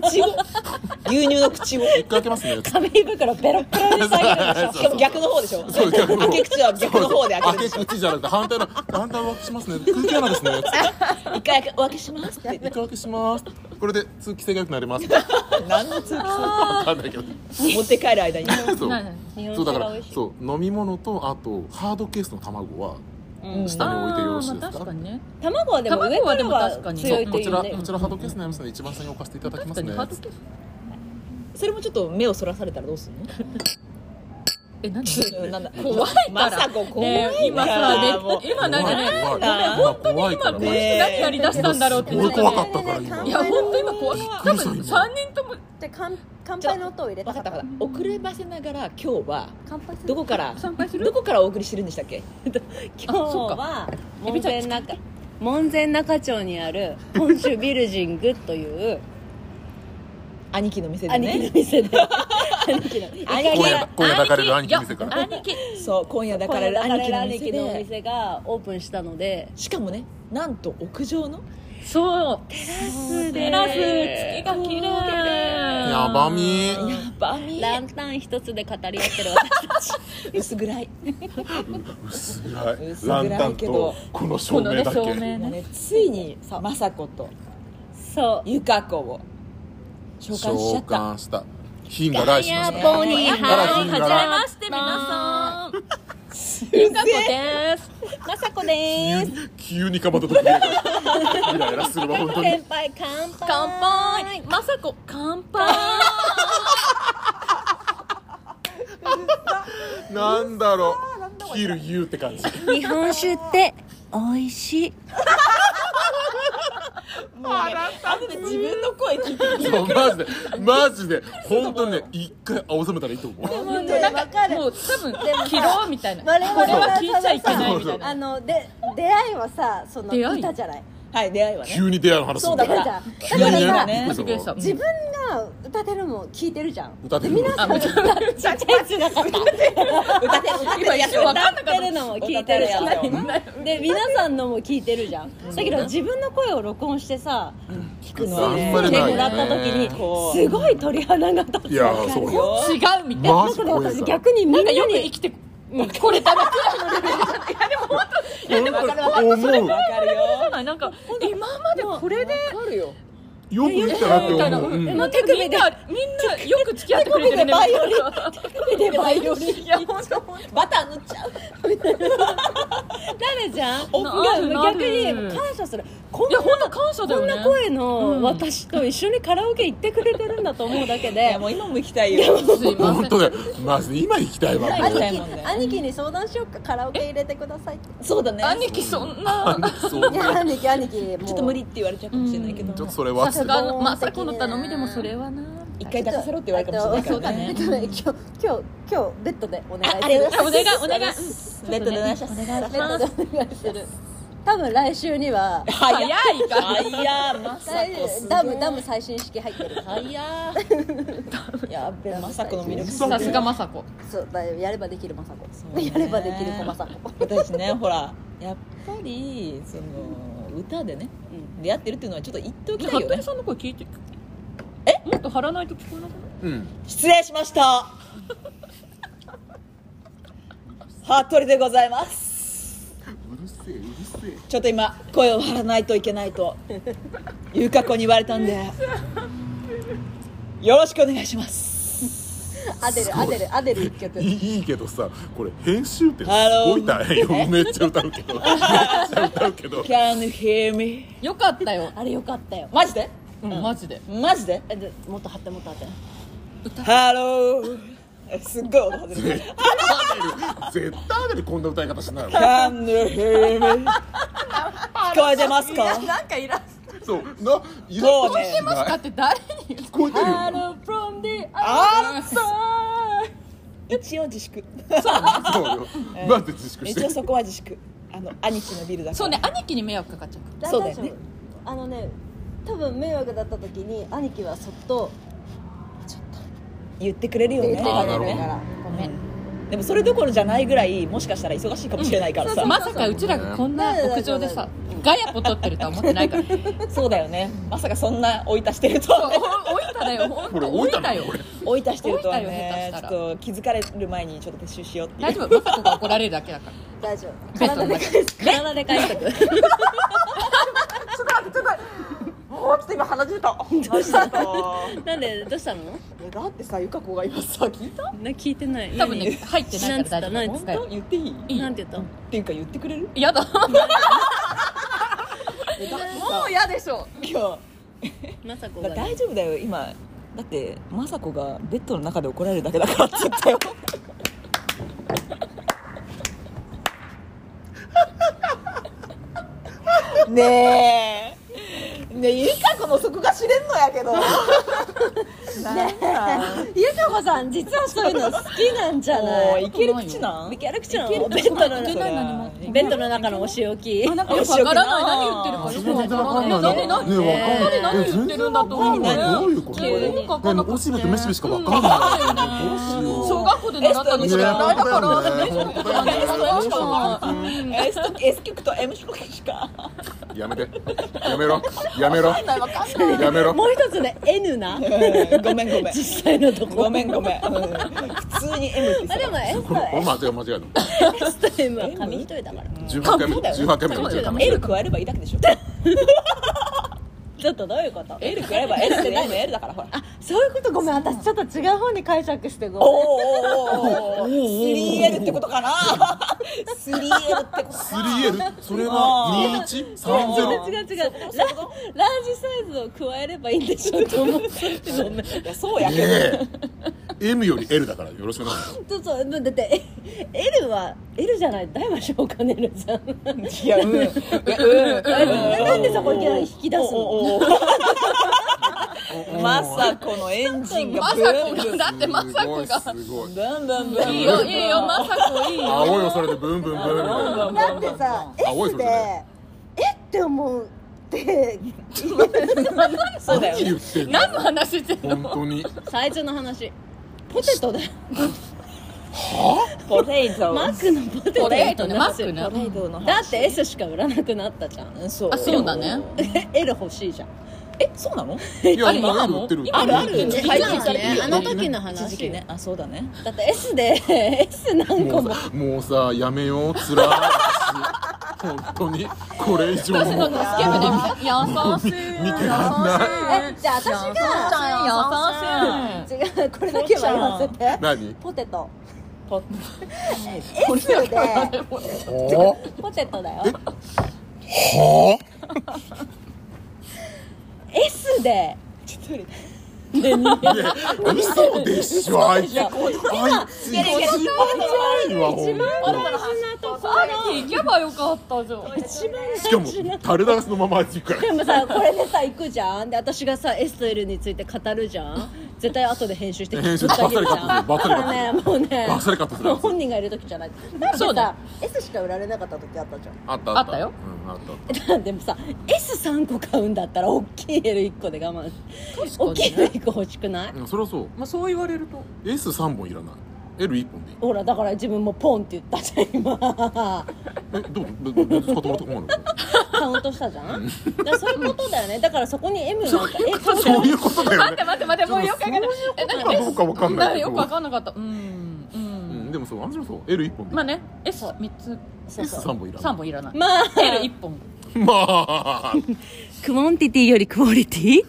[SPEAKER 2] 口を？牛乳の口を。
[SPEAKER 3] 一回開けますねっつって。
[SPEAKER 1] 紙袋ペロッペロに下げるでしょ。
[SPEAKER 2] しかも逆の方でしょ。
[SPEAKER 3] そう逆の方。
[SPEAKER 2] 開け口は逆の方で開ける
[SPEAKER 3] 開け口じゃなくて反対の反対お開けしますね。空気穴ですねつって。
[SPEAKER 2] 一回開けお開けしますって。
[SPEAKER 3] 一回開けしますこれで通気性が良くなります
[SPEAKER 2] 何の通気
[SPEAKER 3] わかんないけど。
[SPEAKER 2] 持って帰る間に。
[SPEAKER 3] そう。そうだから
[SPEAKER 1] 酒が美味しい。
[SPEAKER 3] そう飲み物とあとハードケースの卵は
[SPEAKER 1] うん。
[SPEAKER 3] 下に置いてよろしい
[SPEAKER 4] あーまあ
[SPEAKER 3] ですか
[SPEAKER 4] 確かにね。
[SPEAKER 1] 卵はでも上から
[SPEAKER 4] 卵はでも
[SPEAKER 1] は
[SPEAKER 4] 確かに。
[SPEAKER 1] 強い
[SPEAKER 3] こちら
[SPEAKER 1] というね。
[SPEAKER 3] こちらハードケースになりますので一番下に置かせていただきますね。
[SPEAKER 4] 確かにハードケース。
[SPEAKER 2] それもちょっと目をそらされたらどうするの？
[SPEAKER 4] え何
[SPEAKER 2] うん なんだ？
[SPEAKER 4] 怖いから。
[SPEAKER 2] まさこ怖い
[SPEAKER 4] 今さ今なん。かね
[SPEAKER 3] 怖い
[SPEAKER 2] な
[SPEAKER 3] 今
[SPEAKER 4] この人何やりだしたんだろうって。
[SPEAKER 3] 怖かったから
[SPEAKER 4] いや本当今怖い。多分3人とも。
[SPEAKER 1] で乾乾杯の音を入れた
[SPEAKER 2] 分かった分かった。遅ればせながら今日は
[SPEAKER 1] 乾杯する。
[SPEAKER 2] どこからどこからお送りしてるんでしたっけ？
[SPEAKER 1] 今日は門前仲町にある本州ビルジングという
[SPEAKER 2] 兄貴の店で
[SPEAKER 1] 兄貴の
[SPEAKER 2] ね
[SPEAKER 1] 店で。兄貴の。
[SPEAKER 2] 兄貴
[SPEAKER 3] 今夜今夜抱かれる兄貴の店から。
[SPEAKER 4] 兄貴。
[SPEAKER 2] そう今夜だから
[SPEAKER 1] だから
[SPEAKER 2] 兄貴の
[SPEAKER 1] 兄貴のお
[SPEAKER 2] 店で。
[SPEAKER 1] 店がオープンしたので。
[SPEAKER 2] しかもねなんと屋上の
[SPEAKER 4] そう。
[SPEAKER 1] テラス
[SPEAKER 4] テラス月が綺麗。
[SPEAKER 3] やばみ。
[SPEAKER 2] やばみ。
[SPEAKER 1] ランタン一つで語り合ってる私たち。
[SPEAKER 2] 薄暗い。
[SPEAKER 3] 薄暗い。
[SPEAKER 2] 薄暗い
[SPEAKER 3] ランタン
[SPEAKER 2] けど
[SPEAKER 3] とこの照
[SPEAKER 4] このね
[SPEAKER 3] 明だけ
[SPEAKER 4] ね。
[SPEAKER 2] ねついに雅子と
[SPEAKER 1] そう。
[SPEAKER 2] ゆか子を召喚しちゃ
[SPEAKER 3] 召
[SPEAKER 2] った。
[SPEAKER 3] 喚した。ヒンが来しました
[SPEAKER 1] ポニーは
[SPEAKER 4] じめ
[SPEAKER 3] 来
[SPEAKER 4] まして皆さんゆかこです。
[SPEAKER 1] まさこです。
[SPEAKER 3] 急にかまどとイライラするわ本当に。
[SPEAKER 1] 先輩乾杯。
[SPEAKER 4] 乾杯。まさこ乾杯。
[SPEAKER 3] なんだろう。言うって感じ。
[SPEAKER 1] 日本酒って美味しい。
[SPEAKER 2] もうね後で自分の声聞いて
[SPEAKER 3] そうマジで。マジで。本当にね一回青ざめたらいいと思う。
[SPEAKER 1] もうねわかる。
[SPEAKER 4] もう多分
[SPEAKER 1] でもさ
[SPEAKER 4] 切ろうみたいな。こ
[SPEAKER 1] 我
[SPEAKER 4] れ
[SPEAKER 1] 々
[SPEAKER 4] は聞いちゃいけないみたいな。
[SPEAKER 1] あので出会いはさその
[SPEAKER 4] 出会い？
[SPEAKER 1] 歌じゃない
[SPEAKER 2] はい出会いはね。
[SPEAKER 3] 急に出会いの話する。
[SPEAKER 2] そうだから。
[SPEAKER 1] じゃん
[SPEAKER 3] 急にね。
[SPEAKER 1] だからさ
[SPEAKER 2] ね
[SPEAKER 3] びっくりした。
[SPEAKER 4] うん。
[SPEAKER 1] 自分が歌ってるのも聞いてるじゃん。
[SPEAKER 3] 歌ってる
[SPEAKER 4] あもうちょっと
[SPEAKER 1] ちっちゃい字だから
[SPEAKER 2] 歌って歌ってる。やつ
[SPEAKER 4] 今わかんな
[SPEAKER 1] 歌ってるのも聞いてるじゃ
[SPEAKER 2] 歌ってる
[SPEAKER 1] ん。で皆さんのも聞いてるじゃん。だけど自分の声を録音してさ
[SPEAKER 2] 聞くのは
[SPEAKER 3] あん
[SPEAKER 2] ね
[SPEAKER 3] まりな
[SPEAKER 1] もらった時に
[SPEAKER 2] こう。
[SPEAKER 1] すごい鳥肌が立つ。
[SPEAKER 3] いやーそう
[SPEAKER 2] よ。
[SPEAKER 4] 違うみたいな。
[SPEAKER 3] マ
[SPEAKER 1] なんかね私逆にみんなん
[SPEAKER 4] なかよく生
[SPEAKER 1] に
[SPEAKER 4] きてこれただ
[SPEAKER 3] 本当に思う
[SPEAKER 2] わかるよ
[SPEAKER 4] ないなんか今までこれで
[SPEAKER 2] よ
[SPEAKER 3] よく言ったなって思う、うん。
[SPEAKER 4] えもう手首でみんなみんなよく付き合ってくれてるね
[SPEAKER 1] バイオリン。
[SPEAKER 4] 手首でバイオリン。いや本当
[SPEAKER 2] バター塗っちゃう。
[SPEAKER 1] 誰じゃん逆に感謝する。こんな
[SPEAKER 4] いや本当感謝だよね。
[SPEAKER 1] こんな声
[SPEAKER 4] うん。
[SPEAKER 1] の私と一緒にカラオケ行ってくれてるんだと思うだけで。
[SPEAKER 2] もう今も行きたいよ。
[SPEAKER 3] 本当だよ。まず今行きたいわ。
[SPEAKER 1] 兄貴に相談しようか。カラオケ入れてください
[SPEAKER 2] そうだね。
[SPEAKER 4] 兄貴そんな。
[SPEAKER 1] いや兄貴兄貴もう。
[SPEAKER 2] ちょっと無理って言われちゃうかもしれないけど。
[SPEAKER 3] ちょっとそれは
[SPEAKER 4] さすがのまさこの頼みでもそれはな。
[SPEAKER 2] 一回出させろって言われるかもしれないからね。
[SPEAKER 1] えっとね。今日今日今日ベッドでお願いす。る
[SPEAKER 4] お願いお願い。
[SPEAKER 2] ベッドでお願いします。
[SPEAKER 1] ベッドでお願いす。る多分来週には。
[SPEAKER 2] 早
[SPEAKER 4] 早い。か
[SPEAKER 2] 早まさこ
[SPEAKER 1] ダムダム最新式入ってる
[SPEAKER 2] 早やっべまさこの魅力す
[SPEAKER 4] さすがまさこ。
[SPEAKER 1] そうだよ。やればできるまさこ。やればできる子まさこ。
[SPEAKER 2] 私ねほらやっぱりその歌でね出会ってるっていうのはちょっと言っておきたいよね。
[SPEAKER 4] 服部さんの声聞いて
[SPEAKER 2] え？
[SPEAKER 4] もっと張らないと聞こえなくない？
[SPEAKER 3] うん
[SPEAKER 2] 失礼しました。服部でございます。
[SPEAKER 3] うるせえうるせえ。
[SPEAKER 2] ちょっと今声を張らないといけないとゆか子に言われたんで。よろしくお願いします
[SPEAKER 1] アデルアデルアデル一曲。
[SPEAKER 3] いいいいけどさこれ編集点すごい大変よ。めっちゃ歌うけど。めっちゃ歌うけど。
[SPEAKER 2] Can you hear me?
[SPEAKER 4] よかったよ。
[SPEAKER 1] あれよかったよ。
[SPEAKER 2] マジで？
[SPEAKER 4] うんマジで。
[SPEAKER 2] マジで？
[SPEAKER 1] えでもっと張ってもっと張って。
[SPEAKER 2] ハローえすっごい音外れる。
[SPEAKER 3] 絶対アデル。絶対アデルこんな歌い方しないわ。
[SPEAKER 2] Can you hear me? 聞こえてますか？
[SPEAKER 4] なんかいらっ
[SPEAKER 3] そう。なイラッとしない
[SPEAKER 4] かって誰に
[SPEAKER 3] 聞こえてるよ。
[SPEAKER 4] Hello from the
[SPEAKER 2] あ
[SPEAKER 4] outside
[SPEAKER 2] 一応自粛。
[SPEAKER 3] そう。よ。なん。で自粛して。る
[SPEAKER 2] 一応そこは自粛。あの兄貴のビルだから。
[SPEAKER 4] そうね兄貴に迷惑かかっちゃう
[SPEAKER 1] だ
[SPEAKER 2] そうだよね。
[SPEAKER 1] あのね多分迷惑だった時に兄貴はそっと
[SPEAKER 2] 言ってくれるよね。
[SPEAKER 1] 言って
[SPEAKER 3] あーなるほど。
[SPEAKER 1] くれるから
[SPEAKER 4] ごめん。
[SPEAKER 2] でもそれどころじゃないぐらいもしかしたら忙しいかもしれないからさ、
[SPEAKER 4] まさかうちらがこんな屋上でさガヤポ撮ってるとは思ってないから。
[SPEAKER 2] そうだよね。まさかそんな追い足してるとはね。
[SPEAKER 4] お置いただよ。本
[SPEAKER 3] これ
[SPEAKER 4] 当
[SPEAKER 3] 置いたの
[SPEAKER 4] 置いたよ。
[SPEAKER 2] 追い足してるとは
[SPEAKER 4] 追いたよ
[SPEAKER 2] ねちょっ
[SPEAKER 4] 下手したら。
[SPEAKER 2] と気づかれる前にちょっと撤収しようっていう。
[SPEAKER 4] 大丈夫？まさこが怒られるだけだから。
[SPEAKER 1] 大丈夫。
[SPEAKER 4] ベッドの中
[SPEAKER 1] 体で返す。体で返しとく
[SPEAKER 2] もうちょっと今鼻血出た。どうしたの
[SPEAKER 1] なんでどうしたの？
[SPEAKER 2] だってさゆか子が今さ聞いた
[SPEAKER 1] な聞いてない。
[SPEAKER 4] 多分ね入ってないから大丈夫。
[SPEAKER 1] なんつった？
[SPEAKER 2] 本当？言っていい？
[SPEAKER 4] いい
[SPEAKER 1] なんて言った？
[SPEAKER 2] っていうか言ってくれる？
[SPEAKER 4] やだ
[SPEAKER 2] だって
[SPEAKER 4] う
[SPEAKER 2] さ
[SPEAKER 4] 嫌でしょ。
[SPEAKER 2] 今
[SPEAKER 1] まさこが
[SPEAKER 2] 日大丈夫だよ今。だって雅子がベッドの中で怒られるだけだからって言ったよ。ねえ。ねえゆか子の底が知れんのやけど
[SPEAKER 1] ゆかこさん実はそういうの好きなんじゃ
[SPEAKER 2] も
[SPEAKER 1] ない？
[SPEAKER 2] ういける口なん？
[SPEAKER 1] いける口なの
[SPEAKER 2] いける
[SPEAKER 1] ベッドの
[SPEAKER 4] いけない何も
[SPEAKER 1] ベッドの中のお仕置き。
[SPEAKER 4] なんかよくわからない。何言ってるかよくわからない。何何言ってるんだと思う
[SPEAKER 3] えどういうこと？おしべとめしべしかわかんない
[SPEAKER 4] 小学校で習ったのしかないだから
[SPEAKER 2] S 曲と M 曲しか
[SPEAKER 3] やめてやめろやめろやめろ
[SPEAKER 1] もう一つね N な
[SPEAKER 2] ごめんごめん。
[SPEAKER 1] 実際のとこ。
[SPEAKER 2] ごめんごめん、うん。普通に M っ
[SPEAKER 1] あでも S
[SPEAKER 3] これこれ間違い間違いの
[SPEAKER 1] ？S と M は紙一重だから。
[SPEAKER 3] 18回目18回目
[SPEAKER 2] L 加えればいいだけでしょ
[SPEAKER 1] ちょっとどういうこと
[SPEAKER 2] ？L 加えれば L って何も L だからほら。
[SPEAKER 1] あそういうこと？ごめん私ちょっと違う方に解釈してご
[SPEAKER 2] お
[SPEAKER 1] めん。
[SPEAKER 2] おお 3L ってことかな？3L ってことかな
[SPEAKER 3] ？3L それは
[SPEAKER 1] 違う
[SPEAKER 3] 2130
[SPEAKER 1] 違う違う。ララージサイズを加えればいいんでしょと思って。ごめん
[SPEAKER 2] いやそうやけど、
[SPEAKER 3] ねえ。M より L だからよろしくお願いします
[SPEAKER 1] ちょっとだって L は L じゃない？大魔性兼ねるじゃん。
[SPEAKER 2] いやうん。いやう ん。
[SPEAKER 1] なんでそこいきなり引き出すの？
[SPEAKER 2] まさこのエンジンが
[SPEAKER 4] ま
[SPEAKER 2] ブンブン。
[SPEAKER 4] さこがだってまさこが。
[SPEAKER 3] すごいすごい
[SPEAKER 2] ブンブンブン。
[SPEAKER 4] いいよいいよまさこいいよ。
[SPEAKER 3] 青いよそれでブンブンブンみたいな
[SPEAKER 1] だってさ
[SPEAKER 3] 青い
[SPEAKER 1] S で。えって思うって。
[SPEAKER 2] そうだよ
[SPEAKER 3] 何言ってんの？
[SPEAKER 4] 何の話してんの？
[SPEAKER 3] 本当に。
[SPEAKER 1] 最初の話。ポテトだよ
[SPEAKER 2] ポテト
[SPEAKER 1] マックのポテト
[SPEAKER 4] ポテトねマックね。
[SPEAKER 2] ポテトの話。
[SPEAKER 1] だって S しか売らなくなったじゃん。
[SPEAKER 2] うんそう
[SPEAKER 4] あそうだね
[SPEAKER 1] L 欲しいじゃん。
[SPEAKER 2] えそうなの？
[SPEAKER 3] いや今？売ってる。
[SPEAKER 2] ある？ある。
[SPEAKER 1] あの時の
[SPEAKER 2] 一
[SPEAKER 1] 話
[SPEAKER 2] 時期ね。あそうだね。
[SPEAKER 1] だって S で S 何個も。
[SPEAKER 3] もうさもうさやめよう。つらい本当に。これ以上
[SPEAKER 4] 私の
[SPEAKER 3] の
[SPEAKER 4] スケベで優しい。
[SPEAKER 3] 見てらんない。
[SPEAKER 1] えじゃあ私が。
[SPEAKER 4] 優しい。
[SPEAKER 1] 違うこれだけは言わせて。
[SPEAKER 3] 何？
[SPEAKER 1] ポテト
[SPEAKER 2] ポ
[SPEAKER 1] S でポテトだよ。
[SPEAKER 3] は
[SPEAKER 1] S で
[SPEAKER 3] あ嘘でしょあいつあいつ一番悪いわほんと
[SPEAKER 4] 行けばよかったじゃん
[SPEAKER 1] 一番
[SPEAKER 3] しかも垂れ流すのまま行くから
[SPEAKER 1] でもさこれでさ行くじゃんで私がさ S と L について語るじゃん絶対後で編集して
[SPEAKER 3] 編集
[SPEAKER 1] 送ってあげるじゃん。
[SPEAKER 3] バッサリカットする
[SPEAKER 1] だからねもうね
[SPEAKER 3] バッサリカットする
[SPEAKER 1] 本人がいる時じゃない。だって
[SPEAKER 4] そうだ
[SPEAKER 1] さ S しか売られなかった時あったじゃん。
[SPEAKER 3] あった
[SPEAKER 4] あった。よ。
[SPEAKER 3] うんあったあっ
[SPEAKER 1] でもさ S3 個買うんだったら大きい L1 個で我慢。大きい L1 個欲しくない？
[SPEAKER 3] たうんそれはそう。
[SPEAKER 4] まあそう言われると。
[SPEAKER 3] S3 本いらない。L1 本でいい。
[SPEAKER 1] ほらだから自分もポンって言ったじゃん今。
[SPEAKER 3] えどう？どどどう？使ってもらった？の
[SPEAKER 1] カウントしたじゃん？だからそういうことだよね。だからそこに M なんかえ買うじゃん
[SPEAKER 3] そういうことだよね。
[SPEAKER 4] 待って待って待ってもうよくわかんない。え
[SPEAKER 3] そうかどうかわかんない。けど
[SPEAKER 4] よくわかんなかった。うんう
[SPEAKER 3] うんんでもそう私もそう。L1 本で。
[SPEAKER 4] まあね S3 つ。
[SPEAKER 1] そうそう。
[SPEAKER 3] S3 本いら
[SPEAKER 4] 3
[SPEAKER 3] ない。
[SPEAKER 4] 本いらない。
[SPEAKER 1] まあ。
[SPEAKER 4] L1 本。
[SPEAKER 3] まあ。
[SPEAKER 1] クモンティティよりクオリティ？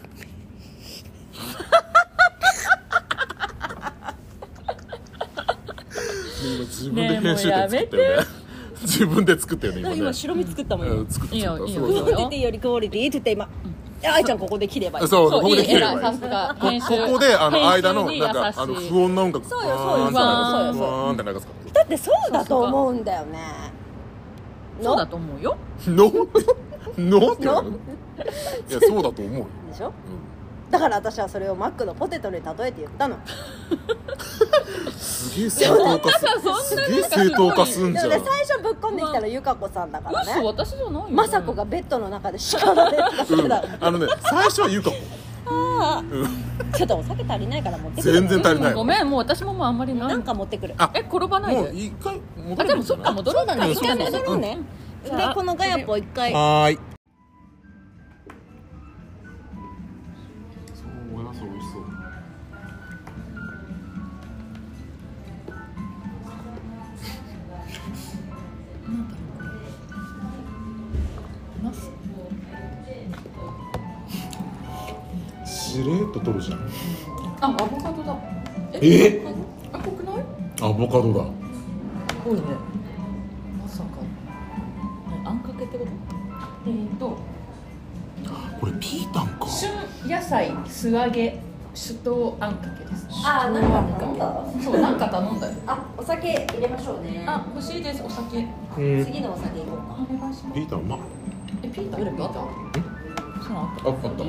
[SPEAKER 3] 今自分で編集点作ったよね自分で作ったよね今ね。
[SPEAKER 1] 今白身作ったもんよ
[SPEAKER 3] うん作った
[SPEAKER 4] いいよいいよ。
[SPEAKER 1] ク
[SPEAKER 3] 作ったそう
[SPEAKER 1] モンティよりクオリティって言って今。あ愛ちゃんここで切ればいい。
[SPEAKER 3] そうここで切ればいい。
[SPEAKER 4] さすが
[SPEAKER 3] こここであの間のなんかあの不穏な音楽
[SPEAKER 1] そうよそうよそうよそうよ。だってそうだと思うんだよね。
[SPEAKER 4] そうだと思うよ。
[SPEAKER 3] らノーノーっていやそうだと思うよ。
[SPEAKER 1] でしょ？だから私はそれをマックのポテトに例えて言ったの。
[SPEAKER 3] すげえ正当化すすげえ正当化すんじゃん。
[SPEAKER 1] でもね最初ぶっ込んできたのゆかこさんだから
[SPEAKER 4] 嘘
[SPEAKER 1] ね
[SPEAKER 4] 私じゃないよ
[SPEAKER 1] まさこがベッドの中で叱られてた
[SPEAKER 3] うん。
[SPEAKER 1] から
[SPEAKER 3] あのね最初は言うかも
[SPEAKER 1] ちょっとお酒足りないから持ってくる。
[SPEAKER 3] 全然足りない。
[SPEAKER 4] ごめんもう私ももうあんまりな
[SPEAKER 1] なんか持ってくる。
[SPEAKER 3] あ
[SPEAKER 4] え転ばない
[SPEAKER 3] もう
[SPEAKER 4] で
[SPEAKER 3] 一回戻
[SPEAKER 4] あ
[SPEAKER 3] ればいいんじゃない？
[SPEAKER 4] でもそっか戻ろうだね
[SPEAKER 1] 一回戻ろうねでこのガヤポ一回。
[SPEAKER 3] はーいしれっと取るじゃん。
[SPEAKER 4] あアボカドだ。
[SPEAKER 3] え
[SPEAKER 4] あ濃くない？
[SPEAKER 3] アボカドだ。
[SPEAKER 2] 多いね。まさか。あんかけってこと？
[SPEAKER 4] えーと
[SPEAKER 3] これピータンか。
[SPEAKER 4] 旬野菜素揚げ酒盗あんかけです。
[SPEAKER 1] あなんか頼んだ
[SPEAKER 4] そうなんか頼んだよ。
[SPEAKER 1] あお酒入れましょうね。
[SPEAKER 4] あ欲しいです。お酒。
[SPEAKER 3] うん。
[SPEAKER 1] 次のお酒いこうか。
[SPEAKER 4] お願いします。
[SPEAKER 3] ピータンうまっ
[SPEAKER 4] えピーターピーターそうなの
[SPEAKER 3] ああった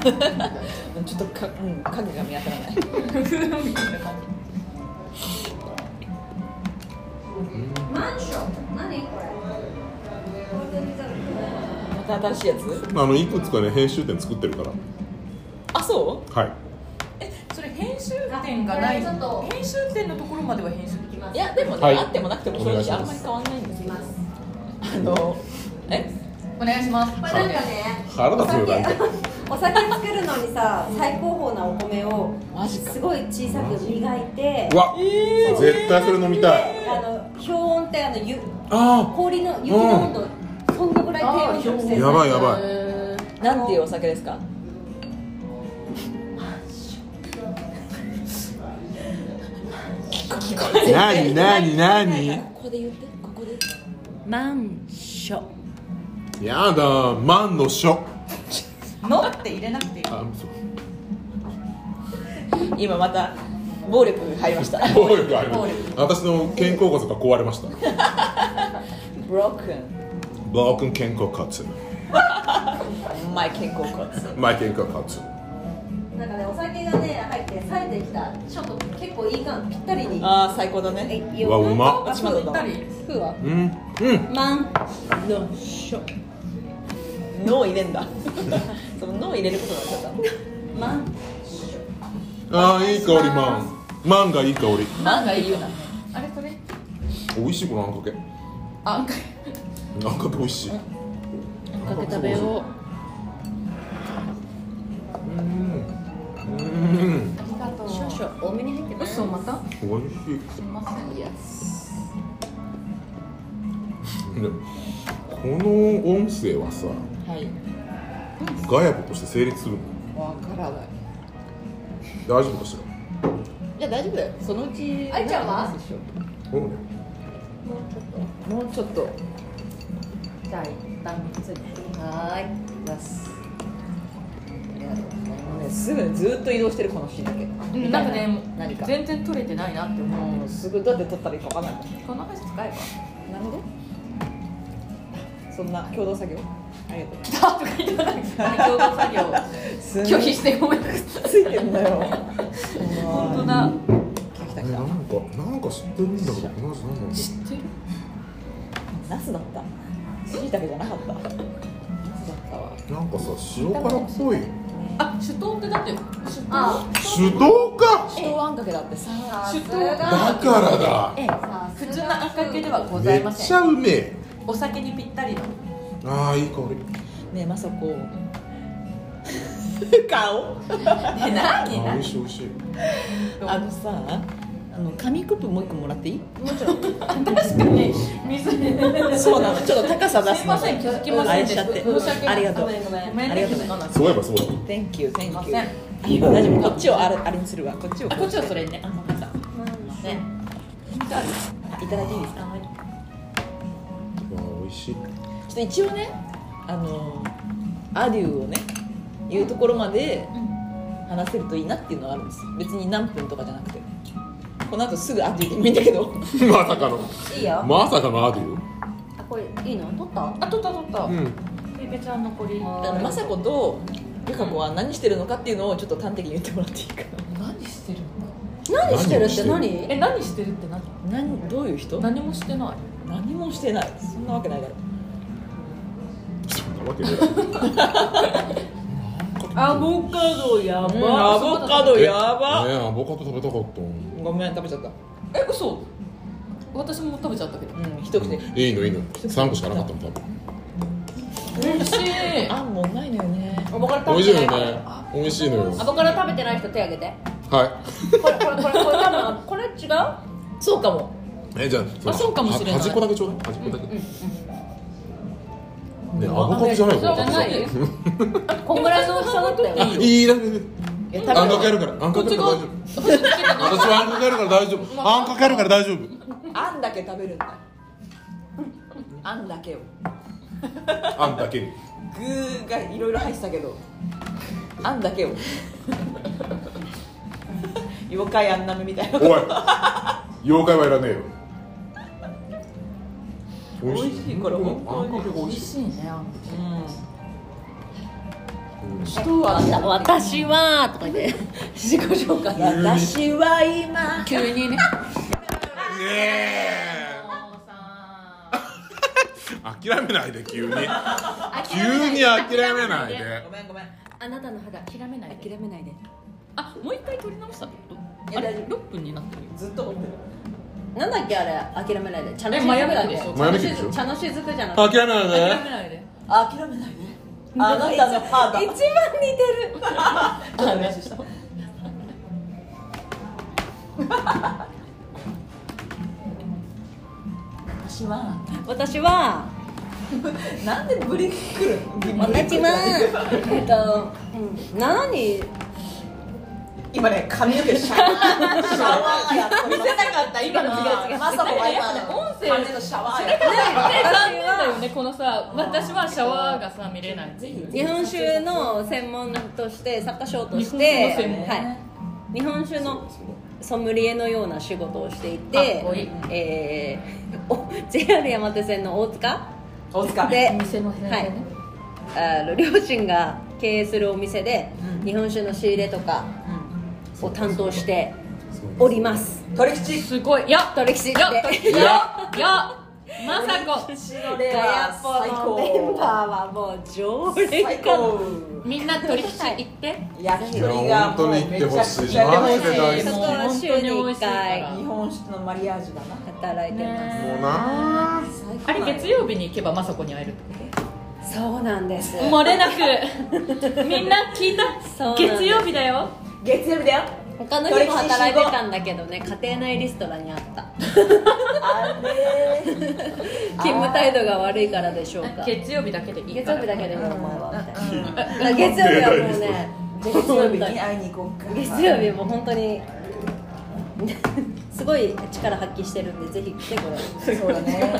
[SPEAKER 2] ちょっとか、うん、影が見当たらない。
[SPEAKER 1] マンション？何これ？
[SPEAKER 2] また新しいやつ？
[SPEAKER 3] あのいくつかね編集点作ってるから。
[SPEAKER 2] あそ
[SPEAKER 3] はい。
[SPEAKER 4] えそれ編集点がな編集点のところまでは編集できま
[SPEAKER 2] ういやでもね、
[SPEAKER 3] はい。
[SPEAKER 2] あってもなくても正直あんまり変わんないんですよ。あのえ？
[SPEAKER 4] お願いします。
[SPEAKER 1] これなんかね
[SPEAKER 3] 腹立つよなんか。
[SPEAKER 1] お酒作るのにさ最高峰なお米をすごい小さく磨いて
[SPEAKER 3] うわ、絶対それ飲みたい。
[SPEAKER 1] であの氷温ってあのゆ
[SPEAKER 3] あ
[SPEAKER 1] 氷の雪の温度、そんなぐらい低温調整
[SPEAKER 3] やばいやばい。
[SPEAKER 4] え
[SPEAKER 2] なんていうお酒ですか？
[SPEAKER 3] あなになになに
[SPEAKER 2] ここで言ってここで。
[SPEAKER 1] マンショ
[SPEAKER 3] やだマンの書。
[SPEAKER 4] ーのって入れなくていい。
[SPEAKER 3] あそう
[SPEAKER 2] 今また暴力入りました。
[SPEAKER 3] 暴力ある。私の肩甲骨が壊れました。
[SPEAKER 2] ブロックン
[SPEAKER 3] ブロークン肩甲骨。
[SPEAKER 2] マイ肩甲骨。
[SPEAKER 3] マイ肩甲骨。
[SPEAKER 1] なんかねお酒がね入って冴えてきた。ちょっと結構いい感ぴったりに。
[SPEAKER 2] ああ最高だね。
[SPEAKER 1] いいう
[SPEAKER 3] わうまっ。
[SPEAKER 2] あ島田だわ
[SPEAKER 1] 風は？
[SPEAKER 3] うん。うん。
[SPEAKER 1] マンのショ
[SPEAKER 2] 脳入れんだ。その脳入れることになっちゃった。
[SPEAKER 1] マン。
[SPEAKER 3] あーいい香りマン。マンがいい香り。
[SPEAKER 2] マンがいいよな。
[SPEAKER 4] あれそれ？
[SPEAKER 3] 美味しいこのあんかけ。
[SPEAKER 4] あんか
[SPEAKER 3] あんかけ美味しい。
[SPEAKER 4] かけ食べよう。
[SPEAKER 3] うん。
[SPEAKER 4] ありがとう。
[SPEAKER 1] 少々多めに入ってます
[SPEAKER 4] 嘘また？
[SPEAKER 3] 美味しい。
[SPEAKER 4] すみませんいや。
[SPEAKER 3] この音声はさ
[SPEAKER 2] はい。
[SPEAKER 3] ガヤボとして成立するの？
[SPEAKER 2] わからない。
[SPEAKER 3] 大丈夫かし
[SPEAKER 2] いや大丈夫だよ。そのうち
[SPEAKER 1] あいちゃんは？
[SPEAKER 2] 話しよ
[SPEAKER 3] らうん
[SPEAKER 2] うもうちょっと。
[SPEAKER 1] じゃあ一旦ついてはーい出す。ありがとうござい
[SPEAKER 2] もうねすぐずっと移動してるこのシーンだけ。
[SPEAKER 4] うん。なんかね
[SPEAKER 2] 何か。
[SPEAKER 4] 全然取れてないなって思う。
[SPEAKER 2] もうすぐどうやって撮ったらいいかわかんないもん。
[SPEAKER 4] この話使えば。
[SPEAKER 2] なるほどそんな共同作業？ありがとう。
[SPEAKER 4] だとか言ってない共同作業拒否してごめんなさい。
[SPEAKER 2] ついてんだよ
[SPEAKER 4] 本当だ。
[SPEAKER 2] 来た来た
[SPEAKER 3] えなんかなんか知ってるんだけどこのなんだ
[SPEAKER 4] 知ってる？
[SPEAKER 2] ナスだった。しいたけじゃなかった。ナスだったわ。
[SPEAKER 3] なんかさ塩辛っぽい。
[SPEAKER 4] あ首都ってだって
[SPEAKER 1] あ。
[SPEAKER 3] 手動か！
[SPEAKER 2] 塩あんかけだってさ。
[SPEAKER 4] 首都
[SPEAKER 3] だからだ。
[SPEAKER 4] ええ。普通のあんかけではござ
[SPEAKER 3] めっ
[SPEAKER 4] いません。
[SPEAKER 3] ちゃうめえ。
[SPEAKER 4] お酒にぴったりの
[SPEAKER 3] ああいい香り。
[SPEAKER 2] ねえまさこ顔
[SPEAKER 4] え何？
[SPEAKER 3] あー美味しい美味しい。
[SPEAKER 2] あのさあの紙コップもう一個もらっていい？
[SPEAKER 4] もちろん。確かに。水。
[SPEAKER 2] そうなの。ちょっと高さ出すの。
[SPEAKER 4] すいません気づきません
[SPEAKER 2] あれしちゃって。
[SPEAKER 4] 申し訳ない
[SPEAKER 2] ありがとう。
[SPEAKER 1] ごめんごめん
[SPEAKER 4] ごめんね。
[SPEAKER 2] ありがとう。
[SPEAKER 3] そういえばそうだ
[SPEAKER 2] Thank you Thank you.
[SPEAKER 4] すい
[SPEAKER 2] い大丈夫。こっちをあれあれにするわ。こっちを。
[SPEAKER 4] こっちはそれね。あ分かったね
[SPEAKER 2] いただいていいですか？
[SPEAKER 3] 美味しい
[SPEAKER 2] ちょっと一応ねあのアデューをね言うところまで話せるといいなっていうのがあるんです別に何分とかじゃなくて。この後すぐアデューでもいいんだけど。
[SPEAKER 3] まさかの。
[SPEAKER 1] いいよ。
[SPEAKER 3] まさかのアデュ
[SPEAKER 1] あこれいいの？取った？
[SPEAKER 4] あ取った取った。
[SPEAKER 3] うん。
[SPEAKER 4] ペペちゃん残り
[SPEAKER 2] だから雅子と由香子は何してるのかっていうのをちょっと端的に言ってもらっていいか
[SPEAKER 4] 何してるの？
[SPEAKER 1] 何してるって
[SPEAKER 3] 何？
[SPEAKER 1] 何
[SPEAKER 4] え何してるって何？
[SPEAKER 2] 何？どういう人？
[SPEAKER 4] 何もしてない。
[SPEAKER 2] 何もしてない。そんなわけないだろ
[SPEAKER 3] なわけね
[SPEAKER 4] アボカドやば、
[SPEAKER 2] うんアボカドやば。
[SPEAKER 3] ねえアボカド食べたかった
[SPEAKER 2] ごめん食べちゃった。
[SPEAKER 4] え嘘。私も食べちゃったけど。
[SPEAKER 2] うん一口で。
[SPEAKER 3] いいのいいの。3個しかなかったの多分。
[SPEAKER 4] 美味しい。
[SPEAKER 2] あんもうないのよね。
[SPEAKER 1] アボカド
[SPEAKER 3] 美味しいよ
[SPEAKER 1] 食べてない
[SPEAKER 3] ね。美味しいのよ。
[SPEAKER 1] アボカド食べてない人手挙げて。
[SPEAKER 3] は
[SPEAKER 1] これこれこれこれ多分これ違う
[SPEAKER 2] そうかも
[SPEAKER 3] いえじゃあ
[SPEAKER 4] あそうかもしれない
[SPEAKER 3] は端っこだけちょうだい端っこだけねアボカドじゃない
[SPEAKER 4] そうじゃない。
[SPEAKER 1] こんぐらいの大きさだったよ。
[SPEAKER 3] あいあんかけるからあんかけるから大丈夫私はあんかけるから大丈夫あんかけるから大丈夫
[SPEAKER 2] あんだけ食べるんだあんだけを
[SPEAKER 3] あんだけに
[SPEAKER 2] 具がいろいろ入ってたけどあんだけを妖怪あんなめみたいな
[SPEAKER 3] おい妖怪はいらねえよ美
[SPEAKER 2] 美味しいこれ本当に。
[SPEAKER 3] 美
[SPEAKER 4] 美
[SPEAKER 3] 味しい
[SPEAKER 4] 味しいね。
[SPEAKER 2] うん。人は
[SPEAKER 1] 私はとか言って。自己紹介。
[SPEAKER 2] 私は今。
[SPEAKER 4] 急にね。
[SPEAKER 3] ねえ。諦めないで急に。急に諦めないで。
[SPEAKER 2] ごめんごめん。
[SPEAKER 1] あなたの肌
[SPEAKER 4] 諦めないで。
[SPEAKER 1] 諦めないで。
[SPEAKER 4] あもう一回取り直したってこと？あれ
[SPEAKER 2] 大丈
[SPEAKER 4] 6分になってる
[SPEAKER 2] ずっと思ってる
[SPEAKER 1] なんだっけあれ諦めないで。茶の
[SPEAKER 4] しょ
[SPEAKER 1] だっけ？
[SPEAKER 3] でしょ？
[SPEAKER 1] 雫茶の雫じゃなくて。
[SPEAKER 3] 諦めないで。
[SPEAKER 4] 諦めないで。
[SPEAKER 2] あ諦めないで。あなたの肌
[SPEAKER 1] 一番似てる。
[SPEAKER 2] あ練習 した。私は。
[SPEAKER 1] 私は。
[SPEAKER 2] なんでブリックるの
[SPEAKER 1] 私は。えっとうん。何
[SPEAKER 2] 今ね髪の毛シャワーシャワーやって見せたかった今の。
[SPEAKER 1] 違う違う
[SPEAKER 2] まさこが今
[SPEAKER 4] 音声
[SPEAKER 2] 髪のシャワーやって
[SPEAKER 4] 残念だよねこのさ私はシャワーがさ見れない。
[SPEAKER 1] 日本酒の専門として作家賞とし
[SPEAKER 4] 日
[SPEAKER 1] て
[SPEAKER 4] 本酒の専門。
[SPEAKER 1] はい、日本酒のソムリエのような仕事をしてい
[SPEAKER 4] か
[SPEAKER 1] て
[SPEAKER 4] いい。
[SPEAKER 1] えーお JR 山手線の大塚
[SPEAKER 2] 大塚。
[SPEAKER 1] であの両親が経営するお店で
[SPEAKER 2] うん。
[SPEAKER 1] 日本酒の仕入れとかを担当しております。
[SPEAKER 2] 取り口
[SPEAKER 4] すごい。いや
[SPEAKER 1] 取引士で
[SPEAKER 4] いや
[SPEAKER 1] ガ
[SPEAKER 4] いやいやまさこ。
[SPEAKER 2] のレ
[SPEAKER 1] ヤポ
[SPEAKER 2] 最
[SPEAKER 1] のメン
[SPEAKER 2] 高
[SPEAKER 1] バーはもう常連
[SPEAKER 2] 最高。
[SPEAKER 4] みんな取引行って。
[SPEAKER 2] 焼き
[SPEAKER 3] いや
[SPEAKER 2] 鳥がもう
[SPEAKER 3] 本当に行って
[SPEAKER 2] めちゃく
[SPEAKER 3] ほしい
[SPEAKER 2] ちゃでも
[SPEAKER 3] マジで大
[SPEAKER 1] そこ
[SPEAKER 3] 好き
[SPEAKER 1] は週に1回
[SPEAKER 2] 日本酒のマリアージュだな。
[SPEAKER 1] 働いてます、
[SPEAKER 4] ね
[SPEAKER 3] もうな。
[SPEAKER 4] あれ月曜日に行けばまさこに会えるってこ
[SPEAKER 1] そうなんです。
[SPEAKER 4] と漏れなく。みんな聞いた。月曜日だよ
[SPEAKER 2] 月曜日だよ。
[SPEAKER 1] 他の日も働いてたんだけどね家庭内リストラにあった。
[SPEAKER 2] あれ
[SPEAKER 1] 勤務態度が悪いからでしょうか。
[SPEAKER 4] 月曜日だけでいい
[SPEAKER 1] 月
[SPEAKER 4] から。
[SPEAKER 1] 曜日だけでいいお前は。み
[SPEAKER 2] うん。
[SPEAKER 1] たいな月曜日はもうね
[SPEAKER 2] 月曜日に会いに行こうか。
[SPEAKER 1] 月曜日もう本当にすごい力発揮してるんでぜひ来てください
[SPEAKER 2] そうだね。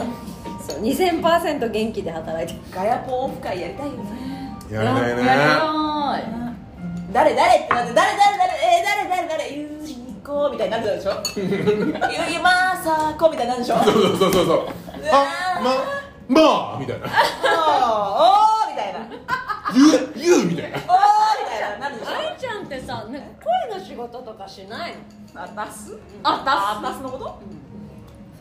[SPEAKER 1] そう2000%元気で働いて。る
[SPEAKER 2] ガヤポンオフ会やりたいよね。
[SPEAKER 3] やりたいね
[SPEAKER 4] やりたい
[SPEAKER 2] 誰誰ってなって誰誰誰えー、誰誰誰ゆうじにこうみたいになるでしょ？ゆゆまさこみたいになるでしょ？
[SPEAKER 3] そうそうそうそうそう。あままあみたいな。
[SPEAKER 2] おーおーみたいな。
[SPEAKER 3] ゆゆみたいな。
[SPEAKER 2] おーみたいななるでしょ？
[SPEAKER 1] 愛ちゃんってさなんか声の仕事とかしないの？
[SPEAKER 2] あ出す
[SPEAKER 4] あ
[SPEAKER 2] あ出すのこと？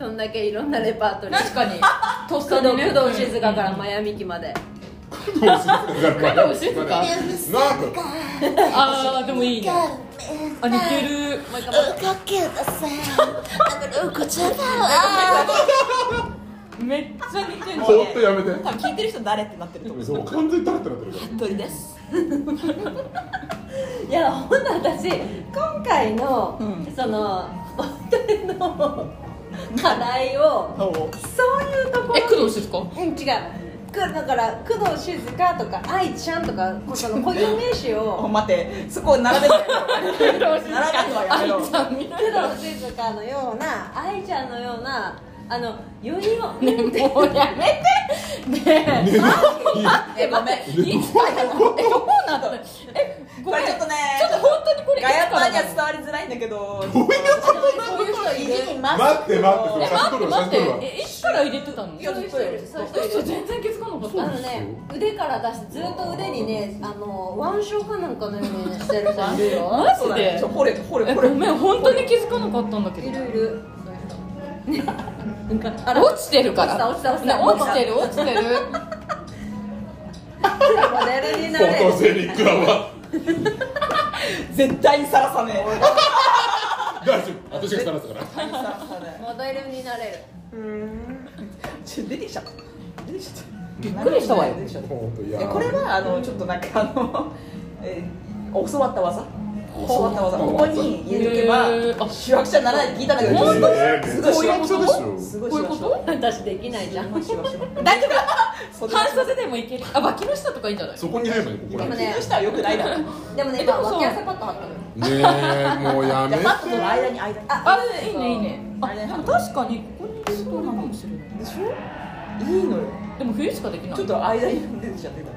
[SPEAKER 1] そんだけいろんなレパートリー。
[SPEAKER 4] 確かに。とっ
[SPEAKER 1] 工
[SPEAKER 4] さにね
[SPEAKER 1] 藤工藤静香からマヤミキまで
[SPEAKER 4] 静 香
[SPEAKER 3] なんか
[SPEAKER 4] あーでもいいねあ似てるめっちゃ似てる
[SPEAKER 3] ほんとやめて
[SPEAKER 2] 多分聞いてる人誰ってなってると思う
[SPEAKER 3] そう完全にタレってなってるから
[SPEAKER 2] 鳥です
[SPEAKER 1] いやほんと私今回の、
[SPEAKER 2] うん
[SPEAKER 1] そのお一人の課題をそういうところ
[SPEAKER 4] え工藤静香
[SPEAKER 1] うん違うくだから工藤静香とか愛ちゃんとかその固有名詞
[SPEAKER 2] お
[SPEAKER 1] を
[SPEAKER 2] 待って。そこ並べて。並べるのはやめろ。
[SPEAKER 1] 工藤静香のような愛ちゃんのようなあの世にも
[SPEAKER 4] ねもうやめて。ねえ
[SPEAKER 2] えごめん
[SPEAKER 4] えそうなのえ
[SPEAKER 2] これちょっとね
[SPEAKER 4] ちょっと本当にこれ
[SPEAKER 2] ガヤパンには伝わりづらいんだけど
[SPEAKER 3] どういうこと待って待って
[SPEAKER 4] 待って待ってえいつから入れてたの？
[SPEAKER 2] いや
[SPEAKER 1] そういう人いるそういう人いる。
[SPEAKER 4] 嘘全然気づかなかった。
[SPEAKER 1] あのね腕から出してずっと腕にねあの腕章かなんかのようにしてる人いるよ。
[SPEAKER 4] マジで？
[SPEAKER 2] ちょ掘れ掘れ
[SPEAKER 4] え
[SPEAKER 2] 掘れ
[SPEAKER 4] ごめん本当に気づかなかったんだけど。
[SPEAKER 1] いる
[SPEAKER 4] 落ちてるから。
[SPEAKER 1] 落ちた落ちた
[SPEAKER 4] ね
[SPEAKER 1] 落ちた。
[SPEAKER 4] 落ちてる？落ちてる？
[SPEAKER 1] モデルにな
[SPEAKER 3] フ
[SPEAKER 1] れ。る
[SPEAKER 3] ォトセニックだわ
[SPEAKER 2] 絶対にさらさねえ
[SPEAKER 3] 大丈夫。私がさらすから。
[SPEAKER 1] モデルになれる。
[SPEAKER 2] えうん。ちょ出てきちゃった。出てきちゃった。
[SPEAKER 4] びっくりしたわよ。
[SPEAKER 2] 出てきちゃった
[SPEAKER 3] 本当いや
[SPEAKER 2] えこれはあのちょっとなんかあの、えー、教わった技？教わった。技ここに入れとけば主役者にならないって聞いたんだけど
[SPEAKER 3] 本当？に
[SPEAKER 2] すごい
[SPEAKER 3] めっちゃ役者でしょ
[SPEAKER 2] すごい
[SPEAKER 4] こういうこと？
[SPEAKER 1] 私できないじゃん。
[SPEAKER 4] 大丈
[SPEAKER 2] そ
[SPEAKER 4] 夫？半袖でもいける。あ脇の下とかいいんじゃない？
[SPEAKER 3] そこに入ればいい
[SPEAKER 1] でもね
[SPEAKER 2] 気の下はよくないだろ。
[SPEAKER 1] でもね今脇汗パッド貼ってる
[SPEAKER 3] えもうやめて。
[SPEAKER 2] パッの間に間に
[SPEAKER 4] あいいねいいね。あ確かにここにそうなのかもしれない。
[SPEAKER 2] でしょ？いいのよ。
[SPEAKER 4] でも冬しかできない。
[SPEAKER 2] ちょっと間に出てきちゃってた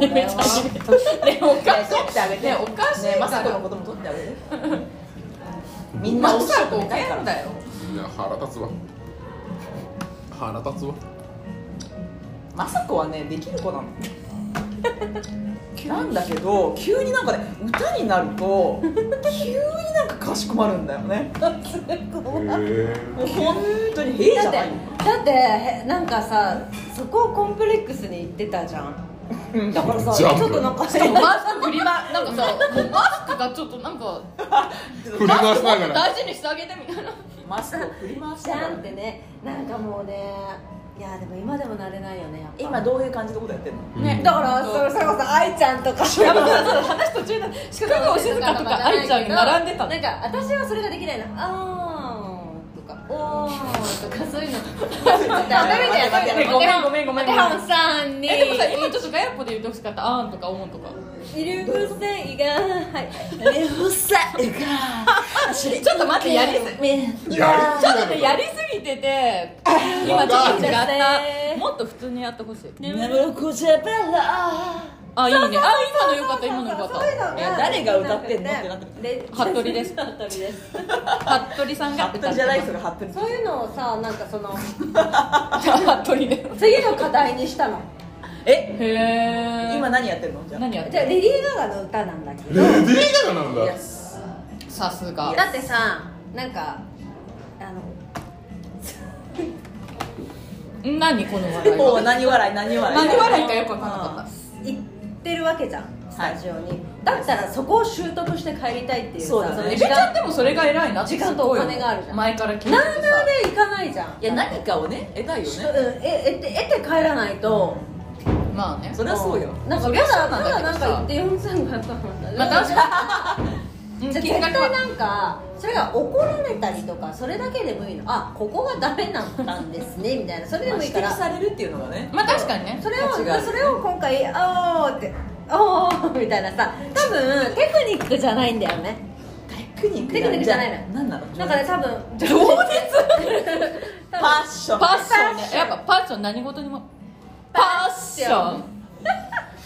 [SPEAKER 4] めっちゃねおかしい
[SPEAKER 2] 取ってあげて
[SPEAKER 4] ねおかしい
[SPEAKER 2] ねマサコのことも取ってあげてみんな
[SPEAKER 4] ま
[SPEAKER 2] おっしゃ
[SPEAKER 4] さか
[SPEAKER 2] ると見たいから
[SPEAKER 4] だよ
[SPEAKER 3] いや腹立つわ腹立つわ
[SPEAKER 2] マサコはねできる子なのなんだけど急に。なんかね歌に。なると急に。なんかかしこまるんだよね
[SPEAKER 3] え
[SPEAKER 2] もう本当に。へえじ
[SPEAKER 1] だって
[SPEAKER 2] ゃない
[SPEAKER 1] だってへなんかさそこをコンプレックスに。言ってたじゃんだからさちょっとなんか
[SPEAKER 4] しかもマスク振りまなんかさもうマスクがちょっとなんか
[SPEAKER 3] 振り回しながら。
[SPEAKER 4] 大事にしてあげてみたいな。
[SPEAKER 2] マスクを振り回し
[SPEAKER 1] じ
[SPEAKER 2] ながら
[SPEAKER 1] ゃんってね。なんかもうねいやでも今でもなれないよねやっぱ。
[SPEAKER 2] 今どういう感じのことやってんの？
[SPEAKER 1] ねだからそれそれこそ愛ちゃんとか。
[SPEAKER 4] やばい。話途中だしかも静香とか愛ちゃんに並んでたの
[SPEAKER 1] なんか私はそれができないの。あーとかおーとかそういうのダメだよダメだよ
[SPEAKER 4] ごめんごめんごめん
[SPEAKER 1] 手本さんに
[SPEAKER 4] えでもさ今ちょっとガヤッポで言ってほしかったあんとかおんとか
[SPEAKER 1] イルフセイがはい
[SPEAKER 2] レフサが
[SPEAKER 4] ちょっと待ってやりすぎちょっとねやりすぎてて今ちょっと違った。もっと普通にやってほしい。
[SPEAKER 2] 眠るこじゃべら。
[SPEAKER 4] あいいね。あ今のよかった今のよかった。
[SPEAKER 1] そういうのが
[SPEAKER 2] いや誰が歌ってんの？ってなって
[SPEAKER 1] で
[SPEAKER 4] 服部です。
[SPEAKER 1] 服部です。
[SPEAKER 4] 服部さんが
[SPEAKER 2] ハットリじゃない人がハットリ
[SPEAKER 1] そういうのをさなんかその
[SPEAKER 4] 服部で
[SPEAKER 1] 次の課題にしたの。
[SPEAKER 2] え？
[SPEAKER 4] へえ
[SPEAKER 2] 今何やってんの？じゃあ。
[SPEAKER 4] 何やって
[SPEAKER 1] じゃあレディー・ガガの歌なんだけど。
[SPEAKER 3] レディー・ガガなんだ。
[SPEAKER 4] さすが。
[SPEAKER 1] だってさなんかあの
[SPEAKER 4] 何この笑い？
[SPEAKER 2] 何笑い何笑い。
[SPEAKER 4] 何笑いかよく分かんなかっ
[SPEAKER 1] 行ってるわけじゃんスタジオに、だったらそこを習得して帰りたいっていうさ
[SPEAKER 2] そうだね。
[SPEAKER 4] ちゃんでもそれが偉いなって
[SPEAKER 1] 時間とお金があるじゃん。
[SPEAKER 4] 前から聞いてて
[SPEAKER 1] な
[SPEAKER 4] さ
[SPEAKER 1] んなで行かないじゃん。
[SPEAKER 2] いや何かをね得たいよ
[SPEAKER 1] うん
[SPEAKER 2] ね
[SPEAKER 1] え得て得て帰らないと。
[SPEAKER 4] まあね。
[SPEAKER 2] それはそうよ。
[SPEAKER 1] なんか
[SPEAKER 4] そりゃ
[SPEAKER 1] ただただなんか行って4500円
[SPEAKER 4] まあ確かうん
[SPEAKER 1] じゃあ絶対なんかそれが怒られたりとかそれだけでもいいの。あここがダメなんですね みたいな。それでもいいから。
[SPEAKER 2] 指摘されるっていうのがね。
[SPEAKER 4] まあ確かにね。
[SPEAKER 1] それをそれを今回「あー」って「おー」みたいなさ多分テクニックじゃないんだよね。
[SPEAKER 2] テクニック
[SPEAKER 1] テクニックじゃないの。
[SPEAKER 2] 何なの
[SPEAKER 1] なんかね多分
[SPEAKER 2] 情熱？パッション。
[SPEAKER 4] パッションね。やっぱパッション何事にも。パッション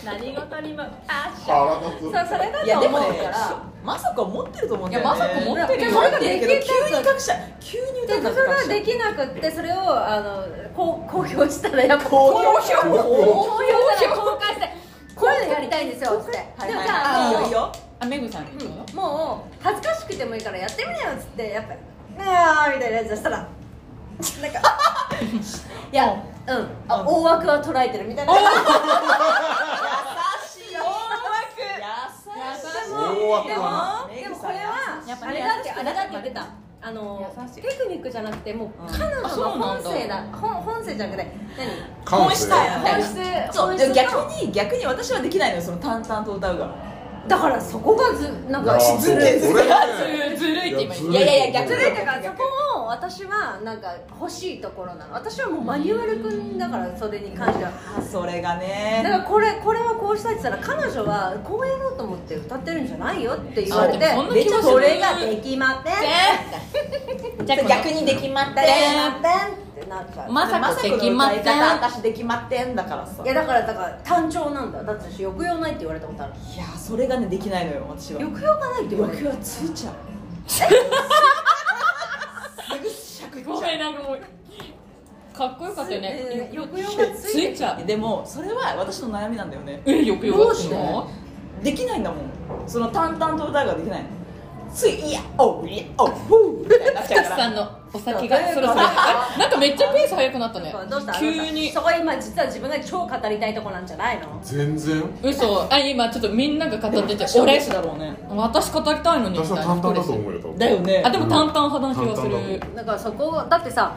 [SPEAKER 1] 何事にもパッション
[SPEAKER 3] 腹立つ。
[SPEAKER 1] そうそれだ
[SPEAKER 2] いや
[SPEAKER 1] と
[SPEAKER 2] でもね
[SPEAKER 1] 思うから。
[SPEAKER 2] まさか持ってると思うんだよね。
[SPEAKER 4] いやまさか持ってるよ
[SPEAKER 2] 持ってるけど
[SPEAKER 1] でき
[SPEAKER 2] 急に隠した急に
[SPEAKER 1] でそれができなくってそれをあのこう公表したらやっぱ
[SPEAKER 2] 公表
[SPEAKER 1] 公表したら公開してこういうのやりたいんですよっつってでもじゃあ
[SPEAKER 2] い。いよいいよ
[SPEAKER 4] あメグさん
[SPEAKER 1] もう恥ずかしくてもいいからやってみなよっつってやっぱ「ああ」みたいなやつしたらなんか いやうん。あ大枠は捉えてるみたいな。
[SPEAKER 2] 優しい。大
[SPEAKER 3] 大
[SPEAKER 1] で
[SPEAKER 3] 枠
[SPEAKER 1] も
[SPEAKER 3] は
[SPEAKER 1] でもこれは
[SPEAKER 4] やっぱね
[SPEAKER 1] あれだってあれだって言ってた。あの
[SPEAKER 4] 優しい。
[SPEAKER 1] テクニックじゃなくてもう
[SPEAKER 2] うん。
[SPEAKER 1] 彼女の本性だ。本本性じゃなくて
[SPEAKER 3] 感性
[SPEAKER 2] 本
[SPEAKER 1] 何本質。
[SPEAKER 2] そう。逆に逆に私はできないのよその淡々と歌うが
[SPEAKER 1] だからそこがずなんかずるい
[SPEAKER 3] それは
[SPEAKER 4] ずるずるいって今言っ
[SPEAKER 3] いや
[SPEAKER 2] いやいや逆
[SPEAKER 1] ずるいってかそこも私はなんか欲しいところなの。私はもうマニュアル君だからそれに関しては。
[SPEAKER 2] あそれが
[SPEAKER 1] だ
[SPEAKER 2] ね
[SPEAKER 1] からこれこれはこうしたいって言ったら彼女はこうやろうと思って歌ってるんじゃないよって言われて
[SPEAKER 4] そ
[SPEAKER 1] れができません。
[SPEAKER 4] じゃあ
[SPEAKER 2] 逆にできまって
[SPEAKER 1] できません。ってなっちゃう。
[SPEAKER 4] まさかできません。
[SPEAKER 2] まさかの歌い方私できまってんだからさ。
[SPEAKER 1] いやだからだから単調なんだ。よだって私抑揚ないって言われたことある。
[SPEAKER 2] いやそれがねできないのよ私は。
[SPEAKER 1] 抑揚がないって言われる
[SPEAKER 2] 欲はついちゃう。すぐ尺
[SPEAKER 4] ごめんなんかもうかっこよかったよね
[SPEAKER 1] えー抑揚がつ
[SPEAKER 4] ついちゃう
[SPEAKER 2] でもそれは私の悩みなんだよね
[SPEAKER 4] えよくよ
[SPEAKER 1] どうして
[SPEAKER 2] できないんだもんその淡々と歌うができないついいやおういやおうふ
[SPEAKER 4] さんのお酒がそろそろ。あなんかめっちゃペース速くなったね。
[SPEAKER 1] どうした？
[SPEAKER 4] 急に。
[SPEAKER 1] そこ今実は自分が超語りたいとこなんじゃないの？
[SPEAKER 3] 全然。
[SPEAKER 4] 嘘。あ今ちょっとみんなが語ってて
[SPEAKER 2] 俺
[SPEAKER 4] 俺？
[SPEAKER 2] だろうね
[SPEAKER 4] 私語りたいのに。みたいな
[SPEAKER 3] 私は簡単だと思うよ
[SPEAKER 2] だよね。
[SPEAKER 4] あでも淡々派な気がす
[SPEAKER 3] 淡々
[SPEAKER 4] る
[SPEAKER 3] だ
[SPEAKER 1] からそこだってさ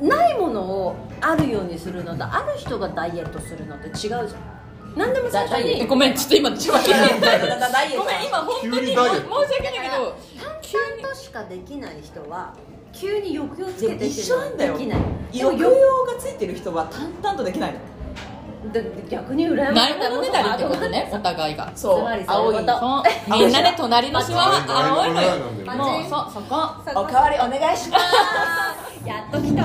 [SPEAKER 1] ないものをあるようにするのとある人がダイエットするのって違うじゃん。何でも最初に
[SPEAKER 4] えごめんちょっと今ちょっとごめん今本当
[SPEAKER 3] 急
[SPEAKER 4] に申し訳ないけど
[SPEAKER 1] 淡々としかできない人は急に抑揚つけて
[SPEAKER 2] 一緒なんだよ。
[SPEAKER 1] できない。
[SPEAKER 2] 抑揚がついてる人は淡々とできないの。
[SPEAKER 1] で逆に羨まし
[SPEAKER 4] ないものねだりってことね お互いが。
[SPEAKER 2] そう。青い。
[SPEAKER 4] みんなで隣の島は 青いのよ。
[SPEAKER 3] あ
[SPEAKER 4] もうそうそこ。
[SPEAKER 2] おかわりお願いします。
[SPEAKER 1] やっと来た。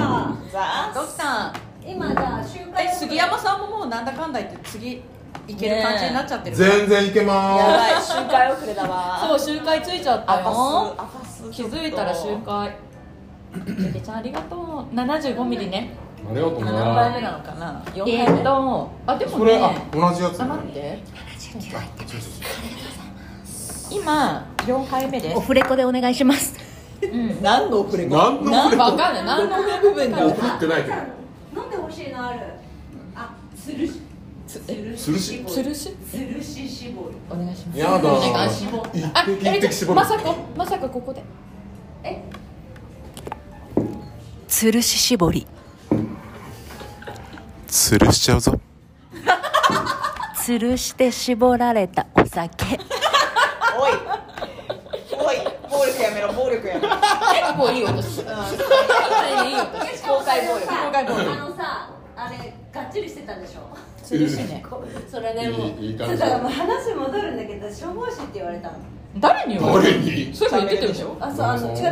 [SPEAKER 2] さ
[SPEAKER 4] ドキさん
[SPEAKER 1] 今じゃあ集会
[SPEAKER 4] え杉山さんももうなんだかんだ言って次いける感じになっちゃってる。
[SPEAKER 3] 全然いけま
[SPEAKER 2] や
[SPEAKER 3] ー
[SPEAKER 2] ばい周回遅れだわ。
[SPEAKER 4] そう集会ついちゃったよ。気づいたら集会ゆきちゃんありがとう。75ミリね。
[SPEAKER 3] すありがとう
[SPEAKER 2] 何
[SPEAKER 3] な
[SPEAKER 2] 杯目なのかな。4
[SPEAKER 4] え
[SPEAKER 2] 杯目
[SPEAKER 4] ー。っとあでも
[SPEAKER 3] それあ
[SPEAKER 4] ね
[SPEAKER 3] 同じやつ
[SPEAKER 4] あ待って。今4杯目で。す
[SPEAKER 1] フレコでお願いします。
[SPEAKER 4] うん。
[SPEAKER 2] 何のオフレコ
[SPEAKER 3] 何の
[SPEAKER 4] なんわかんない。何の
[SPEAKER 2] 分
[SPEAKER 3] ない。けど
[SPEAKER 1] 飲んでほしいのある？あつる。し
[SPEAKER 2] つ
[SPEAKER 3] るし？
[SPEAKER 4] つるし？
[SPEAKER 1] つるし絞り。
[SPEAKER 2] お願いします。
[SPEAKER 3] やだ
[SPEAKER 4] あ
[SPEAKER 3] 滴一滴絞る。
[SPEAKER 4] まさかまさかここで？
[SPEAKER 1] え？つるし絞り。
[SPEAKER 3] 吊るしちゃうぞ。
[SPEAKER 1] つるして絞られた。お酒。
[SPEAKER 2] おい。おい。暴力やめろ。暴力やめろ。
[SPEAKER 4] 結構いい音する今いい音
[SPEAKER 2] 公開暴力。
[SPEAKER 4] 公開暴力。
[SPEAKER 1] あのさあれがっちりしてたでしょ
[SPEAKER 4] つるしね。
[SPEAKER 1] それでも
[SPEAKER 3] いいいい感じ。
[SPEAKER 1] だからもう話戻るんだけど消防士って言われたの。
[SPEAKER 4] 誰に言われ
[SPEAKER 3] 誰
[SPEAKER 4] る
[SPEAKER 3] に？
[SPEAKER 4] そういえば言ってたでしょ？
[SPEAKER 1] あそうあの
[SPEAKER 3] うん
[SPEAKER 1] 違う違う。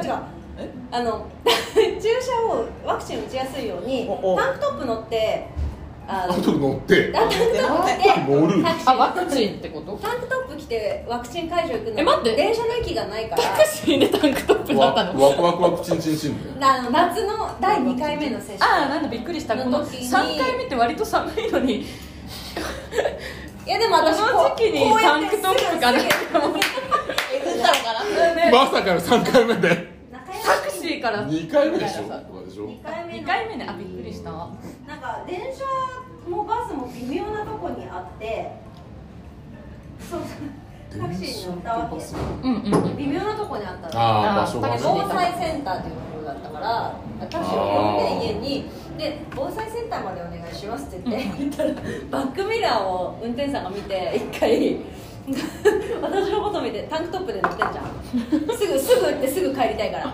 [SPEAKER 2] え？
[SPEAKER 1] あの 注射をワクチン打ちやすいように
[SPEAKER 2] おお
[SPEAKER 1] タンクトップ乗ってあの
[SPEAKER 3] あと乗って。
[SPEAKER 1] あタンクトップ
[SPEAKER 3] 乗る
[SPEAKER 1] タクシー。
[SPEAKER 4] あワクチンってこと？
[SPEAKER 1] タンクトップ着てワクチン会場行くの。
[SPEAKER 4] え待って。
[SPEAKER 1] 電車の駅がないから。
[SPEAKER 4] タクシーでタンクトップだ
[SPEAKER 3] わ
[SPEAKER 4] ったの？
[SPEAKER 3] ワクワクワクチンチンチン。
[SPEAKER 1] あの夏の第2回目の接種
[SPEAKER 4] ああなんだびっくりした。この
[SPEAKER 1] の時に。
[SPEAKER 4] 3回目って割と寒いのに。
[SPEAKER 1] いやでも私こう
[SPEAKER 4] 時期にタンクトップかな
[SPEAKER 1] すぐすぐ
[SPEAKER 2] えぐったのかな
[SPEAKER 4] ね
[SPEAKER 3] まさかの3回目で。
[SPEAKER 4] タクシーから。
[SPEAKER 3] 2回目でしょ？
[SPEAKER 4] みたいなさ
[SPEAKER 3] でしょ
[SPEAKER 1] ？2回目
[SPEAKER 4] 2
[SPEAKER 1] の
[SPEAKER 4] 回目ね。あびっくりした。
[SPEAKER 1] なんか電車もバスも微妙なとこにあってタクシーに乗ったわけ。
[SPEAKER 4] うんうん。うん
[SPEAKER 1] 微妙なとこにあったの。
[SPEAKER 3] ああ場所が
[SPEAKER 1] で
[SPEAKER 3] ね。
[SPEAKER 1] 防災センターっていうところだったからタクシーを呼んで家に。で防災センターまでお願いしますって言って行ったらバックミラーを運転手さんが見て一回 私のこと見てタンクトップで乗ってんじゃん。すぐすぐ行ってすぐ帰りたいから。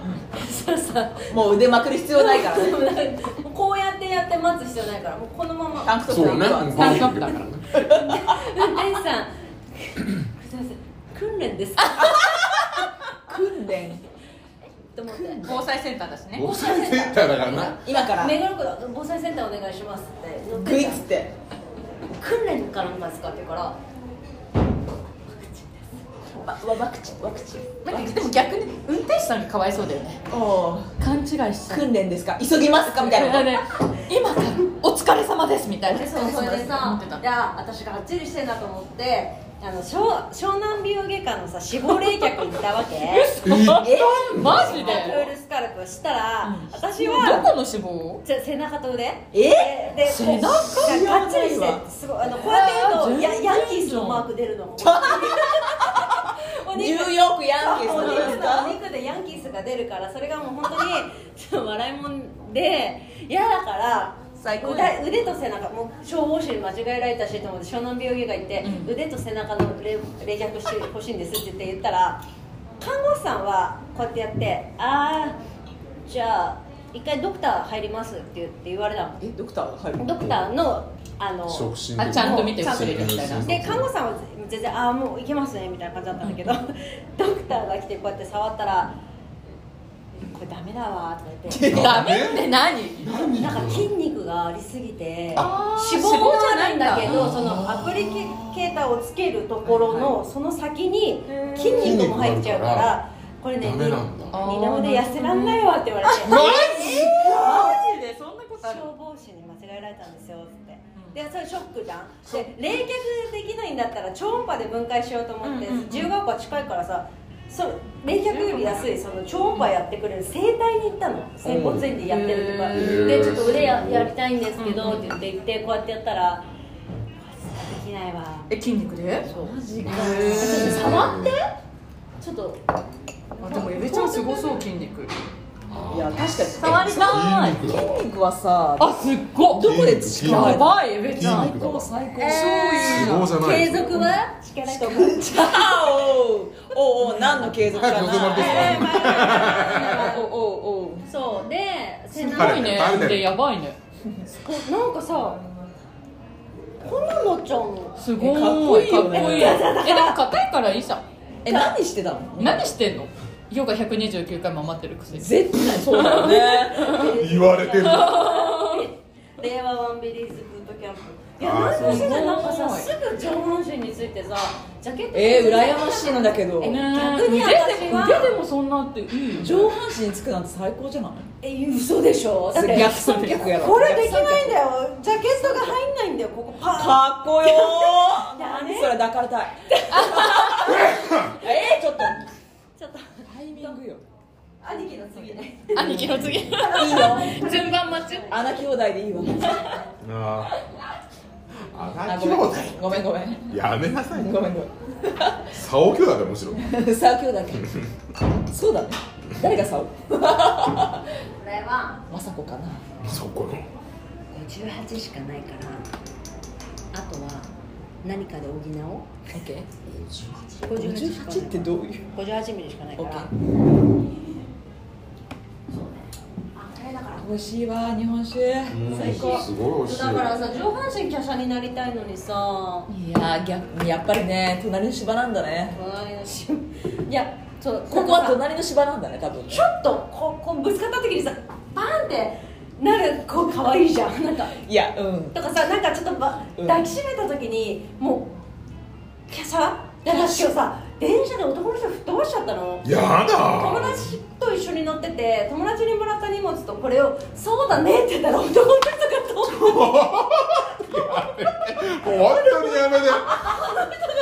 [SPEAKER 1] そうさ
[SPEAKER 2] もう腕まくる必要ないからね。
[SPEAKER 1] も うこうやってやって待つ必要ないからもうこのまま。
[SPEAKER 2] タンクトップ
[SPEAKER 3] そうね。
[SPEAKER 2] なんか
[SPEAKER 4] タンクトップだから
[SPEAKER 1] 運転手さん訓練ですか？
[SPEAKER 2] 訓練。
[SPEAKER 1] と思って。
[SPEAKER 4] 防災センターだしね。
[SPEAKER 3] 防災センターだからな。
[SPEAKER 2] 今から。
[SPEAKER 1] 目黒区の防災センターお願いします。って
[SPEAKER 2] グイッつって。
[SPEAKER 1] 訓練かなんかですかって言うから。
[SPEAKER 2] わワクチンワクチン。
[SPEAKER 4] なんかでも逆に運転手さんがかわいそうだよね。
[SPEAKER 2] お
[SPEAKER 4] 勘違いしちゃう。
[SPEAKER 2] 訓練ですか？急ぎますか？みたいな。
[SPEAKER 4] ね。今からお疲れ様ですみたいな。
[SPEAKER 1] でそうそれで
[SPEAKER 4] 思
[SPEAKER 1] さいや私がっちりしてんだと思ってあの湘湘南美容外科のさ死亡冷却行ったわけ。
[SPEAKER 2] え？
[SPEAKER 4] マジ
[SPEAKER 1] プー
[SPEAKER 4] で
[SPEAKER 1] ルスカルプしたら、私は
[SPEAKER 4] どこの脂肪
[SPEAKER 1] じゃ背中と腕？
[SPEAKER 2] え？
[SPEAKER 1] で
[SPEAKER 4] 背中
[SPEAKER 1] がっちりしてすごいあのこうやってやると
[SPEAKER 4] あー
[SPEAKER 1] や
[SPEAKER 4] 全然
[SPEAKER 1] ヤンキースのマーク出るの。
[SPEAKER 2] ニュ
[SPEAKER 1] 肉
[SPEAKER 2] ーヨークヤンキース
[SPEAKER 1] お肉でヤンキースが出るからそれがもう本当にちょっと笑いもんで嫌だから
[SPEAKER 2] 最高。や
[SPEAKER 1] 腕腕と背中もう消防士に間違えられたしと思って湘南美容外科行って、
[SPEAKER 4] うん。
[SPEAKER 1] 腕と背中の冷冷却してほしいんですって言って言ったら看護師さんはこうやってやって「ああじゃあ一回ドクター入ります」って言って言われたの。
[SPEAKER 2] えドクターが入る？
[SPEAKER 1] ドクターのあの
[SPEAKER 4] あちゃんと見てくれるみたいな。
[SPEAKER 1] で看護師さんは全然「ああもう行けますね」みたいな感じだったんだけど ドクターが来てこうやって触ったら「これダメだわ」とか言って。
[SPEAKER 4] ダメ？って何？
[SPEAKER 1] なんか筋肉がありすぎて脂肪じゃないんだけどそのアプリケーターをつけるところのその先に筋肉も入っちゃうからこれね二度で痩せらんないわって言われて。
[SPEAKER 3] マ
[SPEAKER 4] マジでそんなことある？
[SPEAKER 1] 消防士に間違えられたんですよって。でそれショックじゃん。で冷却できないんだったら超音波で分解しようと思って
[SPEAKER 4] うんうんうん
[SPEAKER 1] 自由が丘近いからさそう冷却より安いその超音波やってくれる整体に行ったの。整骨院でやってるとか。でちょっと腕ややりたいんですけどって言って行ってこうやってやったらできないわ。
[SPEAKER 4] え筋肉で？
[SPEAKER 1] そう。
[SPEAKER 2] マジか。
[SPEAKER 1] ちょっと触って。ちょっと。
[SPEAKER 4] あでもエベちゃんすごそう筋肉
[SPEAKER 2] いや確かに。
[SPEAKER 4] 触りたい。
[SPEAKER 3] 筋肉
[SPEAKER 2] はさ
[SPEAKER 4] あすっご
[SPEAKER 2] どこで使う
[SPEAKER 4] やばいエベちゃ。
[SPEAKER 2] 最高。
[SPEAKER 1] えー
[SPEAKER 3] 脂肪じゃない
[SPEAKER 1] 継続は？力。とか
[SPEAKER 2] あおうおうおう何の継続かな。
[SPEAKER 1] えー
[SPEAKER 2] おうおうおう
[SPEAKER 1] そうで背
[SPEAKER 4] す
[SPEAKER 1] 中
[SPEAKER 4] ごいね。でやばいね。
[SPEAKER 1] こなんかさこんなのちゃん。の
[SPEAKER 4] すごい。
[SPEAKER 2] えかっこいいよね。
[SPEAKER 4] かっこいい。えでも硬いからいいじゃん。
[SPEAKER 2] え何してたの？
[SPEAKER 4] 何してんの？ヨガ129回も待ってるくせに。
[SPEAKER 2] 絶対そうだよね。
[SPEAKER 3] 言われてる。
[SPEAKER 1] 令和ワンビリーズブートキャンプ。いやなんかなんかさ
[SPEAKER 4] す
[SPEAKER 1] すぐ上半身についてさジャケット
[SPEAKER 2] えー、羨ましいのだけど。
[SPEAKER 1] え
[SPEAKER 4] ね
[SPEAKER 1] 逆に私は
[SPEAKER 4] 腕でもそんなっていいよ
[SPEAKER 2] 上半身につくなんて最高じゃない？
[SPEAKER 1] え嘘でしょ。だって
[SPEAKER 2] 逆三脚やろ
[SPEAKER 1] これできないんだよ。ジャケットが入んないんだよここ。パーン。
[SPEAKER 2] かっこよー。
[SPEAKER 1] だね
[SPEAKER 2] それ抱かれたい。えー、ちょっと。
[SPEAKER 1] ちょっと
[SPEAKER 2] ングよ。
[SPEAKER 1] 兄貴の次ね。
[SPEAKER 4] 兄貴の次。
[SPEAKER 2] いいよ。
[SPEAKER 4] 順番待ち。
[SPEAKER 2] 穴兄弟でいいわ。
[SPEAKER 3] ああ兄弟。
[SPEAKER 2] ごめんごめん。
[SPEAKER 3] やめなさい。
[SPEAKER 2] ごめんご
[SPEAKER 3] 竿兄弟だむしろ。
[SPEAKER 2] めんサオ兄弟か。そうだね。誰がサオ？
[SPEAKER 1] これは。
[SPEAKER 2] まさこかな。
[SPEAKER 3] そこの
[SPEAKER 1] 58しかないから。あとは何かで補おう58しか
[SPEAKER 2] 58ってどういう
[SPEAKER 1] ？58ミリしかないから。
[SPEAKER 2] OK
[SPEAKER 1] あこれだから
[SPEAKER 2] 美味しいわ日本酒。最高。
[SPEAKER 3] すごい美味しい。
[SPEAKER 1] だからさ上半身華奢になりたいのにさ。
[SPEAKER 2] いやー逆やっぱりね隣の芝なんだね。
[SPEAKER 1] 隣のしいやそう
[SPEAKER 2] ここは隣の芝なんだね多分
[SPEAKER 1] ちょっとこうこうぶつかった時にさバーンってなる子可愛いじゃん。なんか。
[SPEAKER 2] いやうん。
[SPEAKER 1] とかさなんかちょっと抱きしめた時にもう華奢で私今日さ電車で男の人吹っ飛ばしちゃったの。
[SPEAKER 3] や
[SPEAKER 1] 友
[SPEAKER 3] だ
[SPEAKER 1] 達と一緒に乗ってて友達にもらった荷物とこれを「そうだね」って言ったら男の人が飛んだ
[SPEAKER 3] 本当にやめて。
[SPEAKER 1] 飛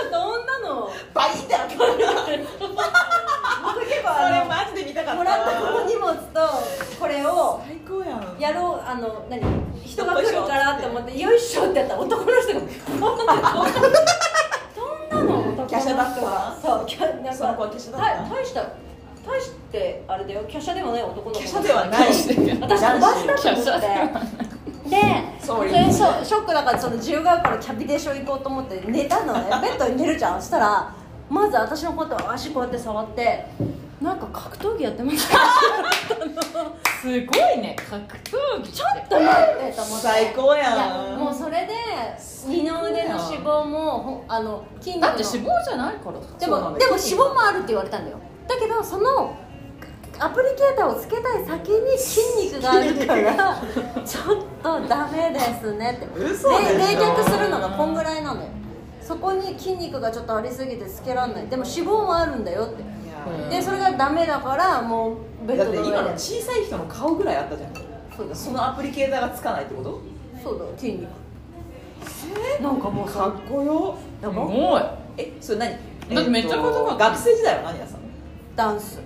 [SPEAKER 1] んだの。
[SPEAKER 2] バインって。開けられマジで見たか
[SPEAKER 1] のもらったこの荷物とこれを
[SPEAKER 2] 最高やん。
[SPEAKER 1] やろうあの何人が来るからって思ってよいしょってやったら男の人がポンって飛んだ飛んだの男の人
[SPEAKER 2] 華奢だったわ
[SPEAKER 1] そうキャなん
[SPEAKER 2] その子
[SPEAKER 1] か
[SPEAKER 2] は華奢だった？
[SPEAKER 1] 大大した大してあれだよ。華奢ではない男の子。
[SPEAKER 2] 華奢ではない。
[SPEAKER 1] 私飛ばと思って。でで
[SPEAKER 2] そう
[SPEAKER 1] それショショックだからその自由が丘のキャビテーション行こうと思って寝たのねベッドに寝るじゃん。そしたらまず私のことを足こうやって触ってなんか格闘技やってますか？
[SPEAKER 4] すごいね格闘技
[SPEAKER 1] ちょっと待ってと思って
[SPEAKER 2] 最高やん。
[SPEAKER 1] もうそれで二の腕の脂肪もほあの筋肉の。
[SPEAKER 4] だって脂肪じゃないからさ。
[SPEAKER 1] でもでも脂肪もあるって言われたんだよ。だけどそのアプリケーターをつけたい先に筋肉があるからちょっとダメですねって。
[SPEAKER 2] 嘘
[SPEAKER 1] 冷却するのがこんぐらいなのよ。そこに筋肉がちょっとありすぎてつけられない。でも脂肪もあるんだよってでそれがダメだからもうベッ
[SPEAKER 2] だって今の小さい人の顔ぐらいあったじゃん。
[SPEAKER 1] そうだ。
[SPEAKER 2] そのアプリケーターがつかないってこと？
[SPEAKER 1] そうだ。筋肉。なんかもうさ
[SPEAKER 2] こよ。
[SPEAKER 4] すごい。
[SPEAKER 2] えそれ何？
[SPEAKER 4] だってめっちゃ硬かった。
[SPEAKER 2] 学生時代は何やってたの？
[SPEAKER 1] ダンス。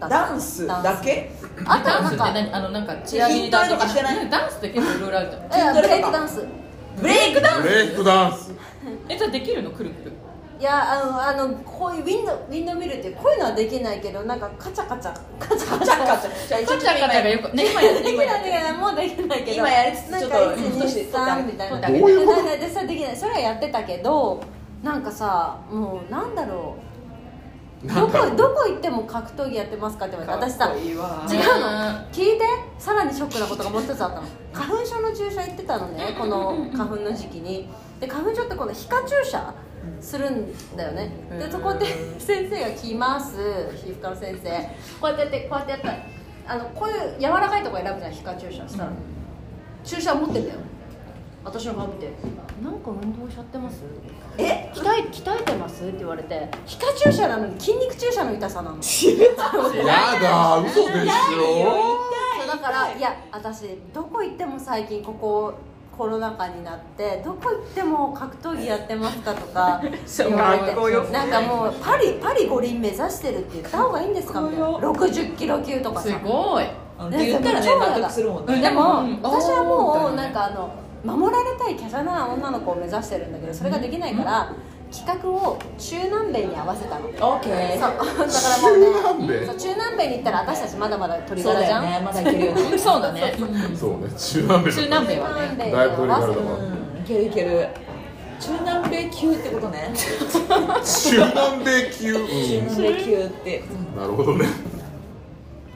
[SPEAKER 2] ダンス？だけ？
[SPEAKER 1] あと
[SPEAKER 4] ダンスって
[SPEAKER 1] はなんか
[SPEAKER 4] 何？あのなんかチアリーダー
[SPEAKER 2] 筋トレとかしてない？
[SPEAKER 4] あダンスって結構いろいろあるじゃん。
[SPEAKER 1] えブ
[SPEAKER 2] レ
[SPEAKER 1] イクダンス。
[SPEAKER 2] ブレイクダン
[SPEAKER 3] ブレイクダンス。
[SPEAKER 4] えじゃあできるの？くるくる
[SPEAKER 1] いやあのあのこういうウィンドウィンドミルってこういうのはできないけどなんかカチャカチャ。カチャカチャ。
[SPEAKER 2] スカチャカチャ。
[SPEAKER 4] カチャカチャがよくね今やって
[SPEAKER 1] でき
[SPEAKER 4] 今やって
[SPEAKER 1] ないできないもうできないけど
[SPEAKER 2] 今やりつつちょっと
[SPEAKER 1] なんか
[SPEAKER 2] ふとして
[SPEAKER 1] 123みたいなでそれできないそれはやってたけどなんかさもうなんだろう。どこどこ行っても格闘技やってますかって言われて私さ違うの。聞いて。さらにショックなことがもう一つあったの。花粉症の注射行ってたのねこの花粉の時期に。で花粉症ってこの皮下注射するんだよね。でそこで先生が来ます。皮膚科の先生。こうやってやってこうやってやった。らあのこういう柔らかいとこ選ぶじゃん皮下注射したら。注射持ってんだよ。私の顔見て「なんか運動しちゃってます?」え？鍛え鍛えてます?」って言われて。皮下注射なのに筋肉注射の痛さなの。
[SPEAKER 3] やだ嘘でしょ？
[SPEAKER 1] そうだからいや私どこ行っても最近ここコロナ禍になってどこ行っても格闘技やってますかとか
[SPEAKER 2] そう
[SPEAKER 1] 言われてなんかもうパリパリ五輪目指してるって言った方がいいんですかみたいな。60キロ級とかさ。
[SPEAKER 4] すごい。
[SPEAKER 2] うんって言ったら納得するもんね。
[SPEAKER 1] でも、
[SPEAKER 4] うん
[SPEAKER 1] 私はもうなんかあの守られたい華奢な女の子を目指してるんだけどそれができないから、企画を中南米に合わせたの。
[SPEAKER 2] オッケー
[SPEAKER 1] そう。だからもうね
[SPEAKER 3] 中南米？
[SPEAKER 1] そう中南米に行ったら私たちまだまだ鳥じゃん。
[SPEAKER 2] だよねまだいけるよね。
[SPEAKER 4] そうだね。うん。
[SPEAKER 3] そうね。中南米
[SPEAKER 4] 中南米はね。
[SPEAKER 3] だいぶ鳥柄だわ
[SPEAKER 2] うん。いけるいける。中南米級ってことね。
[SPEAKER 3] 中南米級？
[SPEAKER 2] 中
[SPEAKER 3] うん。
[SPEAKER 2] 南米級って。
[SPEAKER 3] なるほどね。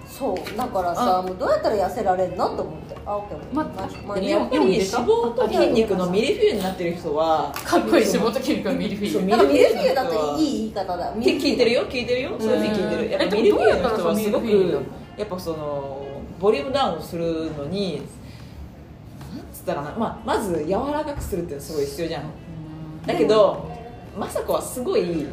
[SPEAKER 1] そう。だからさもうどうやったら痩せられるの？と思ってあ
[SPEAKER 4] ま
[SPEAKER 1] まあ
[SPEAKER 2] でもやっぱり脂肪と筋肉のミルフィーユになってる人は
[SPEAKER 4] かっこいい仕事筋肉のミルフィーユ。
[SPEAKER 1] なんかミルフィーユだといい言い方だ。
[SPEAKER 2] 聞いてるよ聞いてるよ。そういう聞いてる。やっぱミルフィーユの人はすごく
[SPEAKER 4] やっ
[SPEAKER 2] ぱそのボリュームダウンをするのになんつったかな、まあ、まず柔らかくするっていうのはすごい必要じゃん。だけど雅子はすごい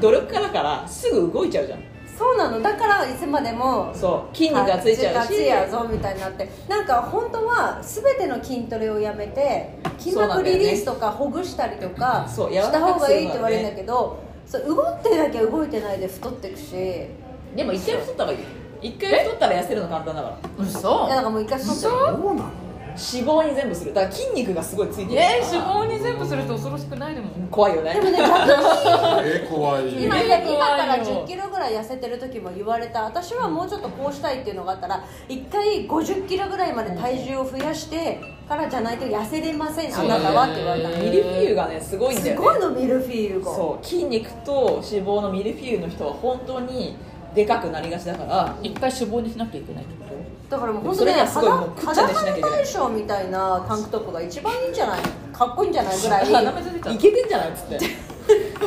[SPEAKER 2] 努力家だからすぐ動いちゃうじゃん
[SPEAKER 1] そうなの。だからいつまでも
[SPEAKER 2] そう。筋肉がついちゃうし。
[SPEAKER 1] やぞみたいになって。なんか本当は全ての筋トレをやめて筋膜リリースとかほぐしたりとかした方がいいって言われるんだけどそう動ってなきゃ動いてないで太っていくし。い
[SPEAKER 2] でも一回太った方がいい。一回太ったら痩せるの簡単だから。
[SPEAKER 4] 嘘。
[SPEAKER 1] やだからもう一回太ってる
[SPEAKER 3] そうなの？
[SPEAKER 2] 脂肪に全部する。だから筋肉がすごいついてる。
[SPEAKER 4] えー、脂肪に全部すると恐ろしくないでも
[SPEAKER 2] 怖いよね。
[SPEAKER 1] でもね逆に
[SPEAKER 3] えー、怖い
[SPEAKER 1] 今
[SPEAKER 4] え
[SPEAKER 1] 今から
[SPEAKER 4] 怖いよ。
[SPEAKER 1] 1 0キロぐらい痩せてる時も言われた。私はもうちょっとこうしたいっていうのがあったら1回5 0キロぐらいまで体重を増やしてからじゃないと痩せれません。あなたはって言われた。の
[SPEAKER 2] ミルフィーユがねすごいんだ
[SPEAKER 1] す
[SPEAKER 2] よね。
[SPEAKER 1] ごいのミルフィーユが。
[SPEAKER 2] そう筋肉と脂肪のミルフィーユの人は本当にでかくなりがちだから
[SPEAKER 4] 一回脂肪にしなきゃいけない。ってこ
[SPEAKER 1] だからもう本当
[SPEAKER 2] それ
[SPEAKER 1] ね裸
[SPEAKER 2] 食っちゃってしなきゃいけない。
[SPEAKER 1] 大賞みたいなタンクトップが一番いいんじゃない？かっこいいんじゃない？ぐらい。
[SPEAKER 2] いけてんじゃない？っつって。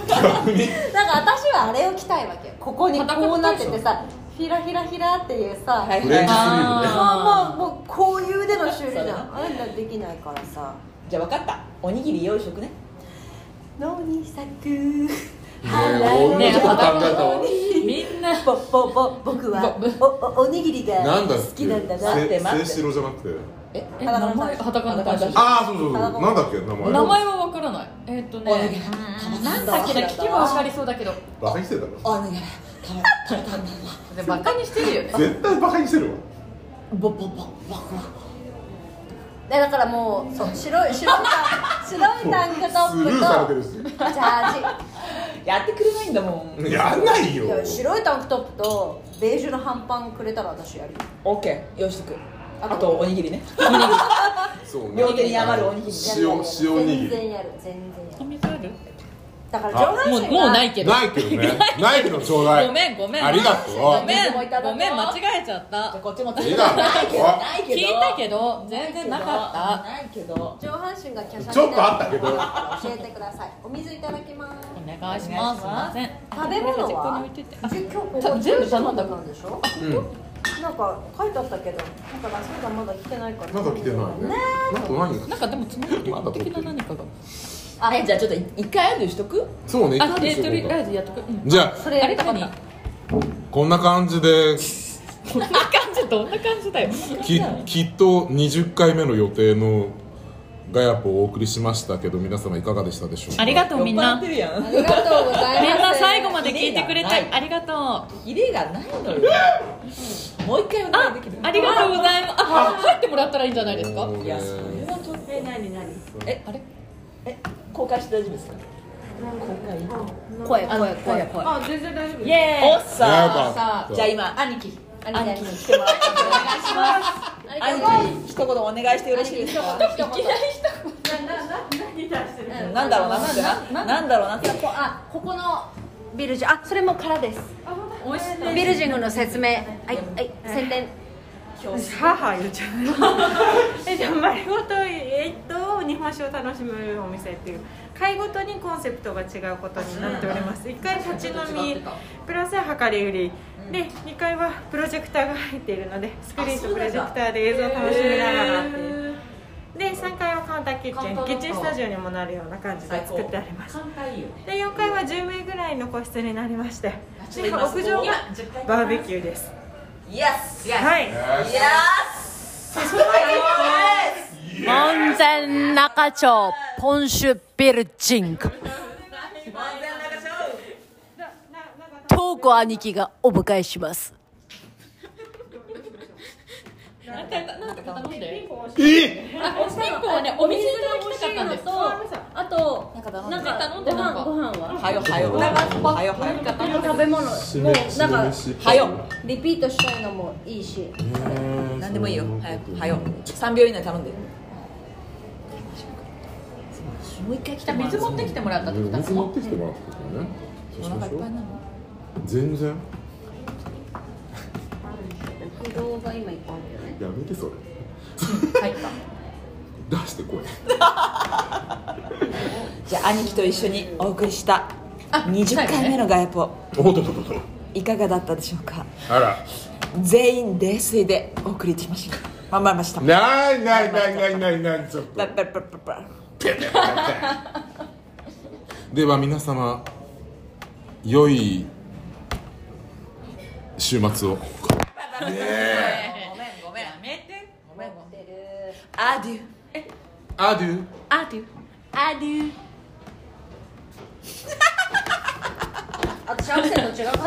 [SPEAKER 3] 逆に
[SPEAKER 1] 私はあれを着たいわけよ。ここにこうなっててさひらひらひらっていうさ、
[SPEAKER 2] はい
[SPEAKER 3] フレンチスリーブね
[SPEAKER 1] まあまあもうこういう腕の修理じゃん。あんなできないからさ。
[SPEAKER 2] じゃあ分かった。おにぎり用意しとくね。
[SPEAKER 1] 野に咲く
[SPEAKER 3] もちょっと考えたわ
[SPEAKER 4] みんな。
[SPEAKER 1] ぼぼぼ僕はおおおにぎりが
[SPEAKER 3] なんだっ
[SPEAKER 1] 好きなんだな。
[SPEAKER 2] 待って待って。
[SPEAKER 3] せ清志郎じゃなくて。
[SPEAKER 4] ええ名前裸の大将
[SPEAKER 3] ああそうそうそう。なんだっけ？名前
[SPEAKER 4] 名前はわからない。えーっとねなんだっけな聞けばわかりそうだけど。
[SPEAKER 3] バカにしてたろ
[SPEAKER 2] お願い。たたたた
[SPEAKER 4] でバカにしてるよね。
[SPEAKER 3] 絶対バカにしてるわ。
[SPEAKER 2] ぼぼぼぼ
[SPEAKER 1] でだからもうそう白い白いタン。白いタンクトッ
[SPEAKER 3] スルーされてるし。
[SPEAKER 1] プとジャー
[SPEAKER 2] やってくれないんだもん。
[SPEAKER 3] やんないよ。
[SPEAKER 1] ジいや白いタンクトップとベージュの半パンくれたら私やるよ
[SPEAKER 2] オッケー。用意しとく。
[SPEAKER 1] あ
[SPEAKER 2] あとおにぎりね。
[SPEAKER 3] そそうね。
[SPEAKER 2] 両手に余るおにぎり。
[SPEAKER 3] 塩塩握り。
[SPEAKER 1] 全然やる全然やるだから上半
[SPEAKER 4] もうもうないけど。
[SPEAKER 3] ないけどね。ないけどちょうだい。
[SPEAKER 4] ごめんごめん。
[SPEAKER 3] ありがとう。
[SPEAKER 4] ごめん
[SPEAKER 2] 水もいただこう
[SPEAKER 4] ごめん間違えちゃった。
[SPEAKER 2] こっちも
[SPEAKER 3] いいだろ。
[SPEAKER 2] ないけどないけど。
[SPEAKER 4] 聞いたけど全然なかった。
[SPEAKER 2] ないけど。
[SPEAKER 1] 上半身が華奢
[SPEAKER 3] ちょっとあったけど。
[SPEAKER 1] 教えてください。お水いただきます。
[SPEAKER 4] お願いします。す。いません。
[SPEAKER 1] 食べ物
[SPEAKER 4] ここに
[SPEAKER 1] は
[SPEAKER 4] 置いてて。あ
[SPEAKER 1] じゃ今日ここ
[SPEAKER 4] た全部頼んだ
[SPEAKER 1] なんでしょ？
[SPEAKER 3] うん。
[SPEAKER 1] なんか書いてあったけどなんかラスがまだ来てないから。
[SPEAKER 3] まだ来てないね。
[SPEAKER 1] ね
[SPEAKER 3] なんか何
[SPEAKER 4] なんかでもつまみ的な何かが
[SPEAKER 2] あえじゃあちょっと一回アデューしとく？
[SPEAKER 3] そうねい
[SPEAKER 4] あやっとく？うん。
[SPEAKER 3] じゃあ
[SPEAKER 1] それやりたかっ
[SPEAKER 4] 何
[SPEAKER 1] た
[SPEAKER 3] こんな感じで。
[SPEAKER 4] こんな感じ？どんな感じだよ。
[SPEAKER 3] ききっと20回目の予定のガヤポをお送りしましたけど皆様いかがでしたでしょうか？
[SPEAKER 4] ありがとうみんな。
[SPEAKER 2] 酔っ払ってるやん。
[SPEAKER 1] ありがとうございます。
[SPEAKER 4] みんな最後まで聞いてくれてありがとう。
[SPEAKER 2] ヒレがないのよ。もう一回お願いできる
[SPEAKER 4] ありがとうございます。あ入ってもらったらいいんじゃないですか？
[SPEAKER 3] もうね
[SPEAKER 2] いやそれはちょっと
[SPEAKER 1] え何何
[SPEAKER 2] え
[SPEAKER 4] あれ？
[SPEAKER 2] え公開して大丈夫ですか？公開
[SPEAKER 1] 声声声声。
[SPEAKER 5] あ全然大丈夫
[SPEAKER 2] イエーイ。おっ
[SPEAKER 3] よ
[SPEAKER 2] さじゃあ今
[SPEAKER 1] 兄貴。兄貴。
[SPEAKER 2] に来てもらって。お願いします兄貴一言お願いしてよろしいですか？
[SPEAKER 1] 一言
[SPEAKER 5] 何出してる
[SPEAKER 2] なんだろうなってな？なんだ？ろうな？って
[SPEAKER 1] こあここのビルジあそれも空です。ビルジングの説明。はいはい。宣伝
[SPEAKER 5] 母言っちゃう えじゃあ丸ごとえっと日本酒を楽しむお店っていう会ごとにコンセプトが違うことになっております。1回立ち飲みプラス量り売り。で2階はプロジェクターが入っているのでスクリーンとプロジェクターで映像を楽しみながらっていう。で3階はカウンターキッチンキッチンスタジオにもなるような感じで作ってあります。で4階は10名ぐらいの個室になりましてで
[SPEAKER 2] 今
[SPEAKER 5] 屋上がバーベキューです
[SPEAKER 2] イエスイエ
[SPEAKER 5] はい
[SPEAKER 2] ス
[SPEAKER 1] 門前仲町ポンシュビルジング東子兄貴がお迎えします
[SPEAKER 4] なんかなんか頼んで。
[SPEAKER 3] え？
[SPEAKER 4] あピンポンはねお水いただきたかったんです。
[SPEAKER 1] あと
[SPEAKER 2] なんか頼んで
[SPEAKER 1] ご
[SPEAKER 4] なんか。
[SPEAKER 1] 飯ご飯は？
[SPEAKER 2] はよは。よ。はよはよ。
[SPEAKER 1] なんか食べ物。もうなんか
[SPEAKER 2] はよ。
[SPEAKER 1] リピートしたいのもいいし。
[SPEAKER 2] 何でもいいよ。早くはよ3秒以内頼んで。もう一回来
[SPEAKER 4] じゃあ水持ってきてもらった
[SPEAKER 3] 水持ってきてもらったからね。
[SPEAKER 2] お腹いっぱいなの？
[SPEAKER 3] 全然。
[SPEAKER 1] 不動が今いっぱいあるよ。ね
[SPEAKER 3] やめてそれ。
[SPEAKER 4] 入った。
[SPEAKER 3] 出してこい。
[SPEAKER 2] じゃあ兄貴と一緒にお送りした20回目のガヤポ。
[SPEAKER 3] おっとっとっと。
[SPEAKER 2] いかがだったでしょうか？
[SPEAKER 3] あら。
[SPEAKER 2] 全員泥酔でお送りしました。頑張りました。
[SPEAKER 3] ないないないないないないちょっと
[SPEAKER 2] パッパッパッパッパ
[SPEAKER 3] では皆様良い週末を
[SPEAKER 2] ごめんごめん
[SPEAKER 4] やめて。
[SPEAKER 2] ごめんごめんアデュー
[SPEAKER 3] アデュ
[SPEAKER 4] アデュ
[SPEAKER 1] アデュー私アクセント違うかった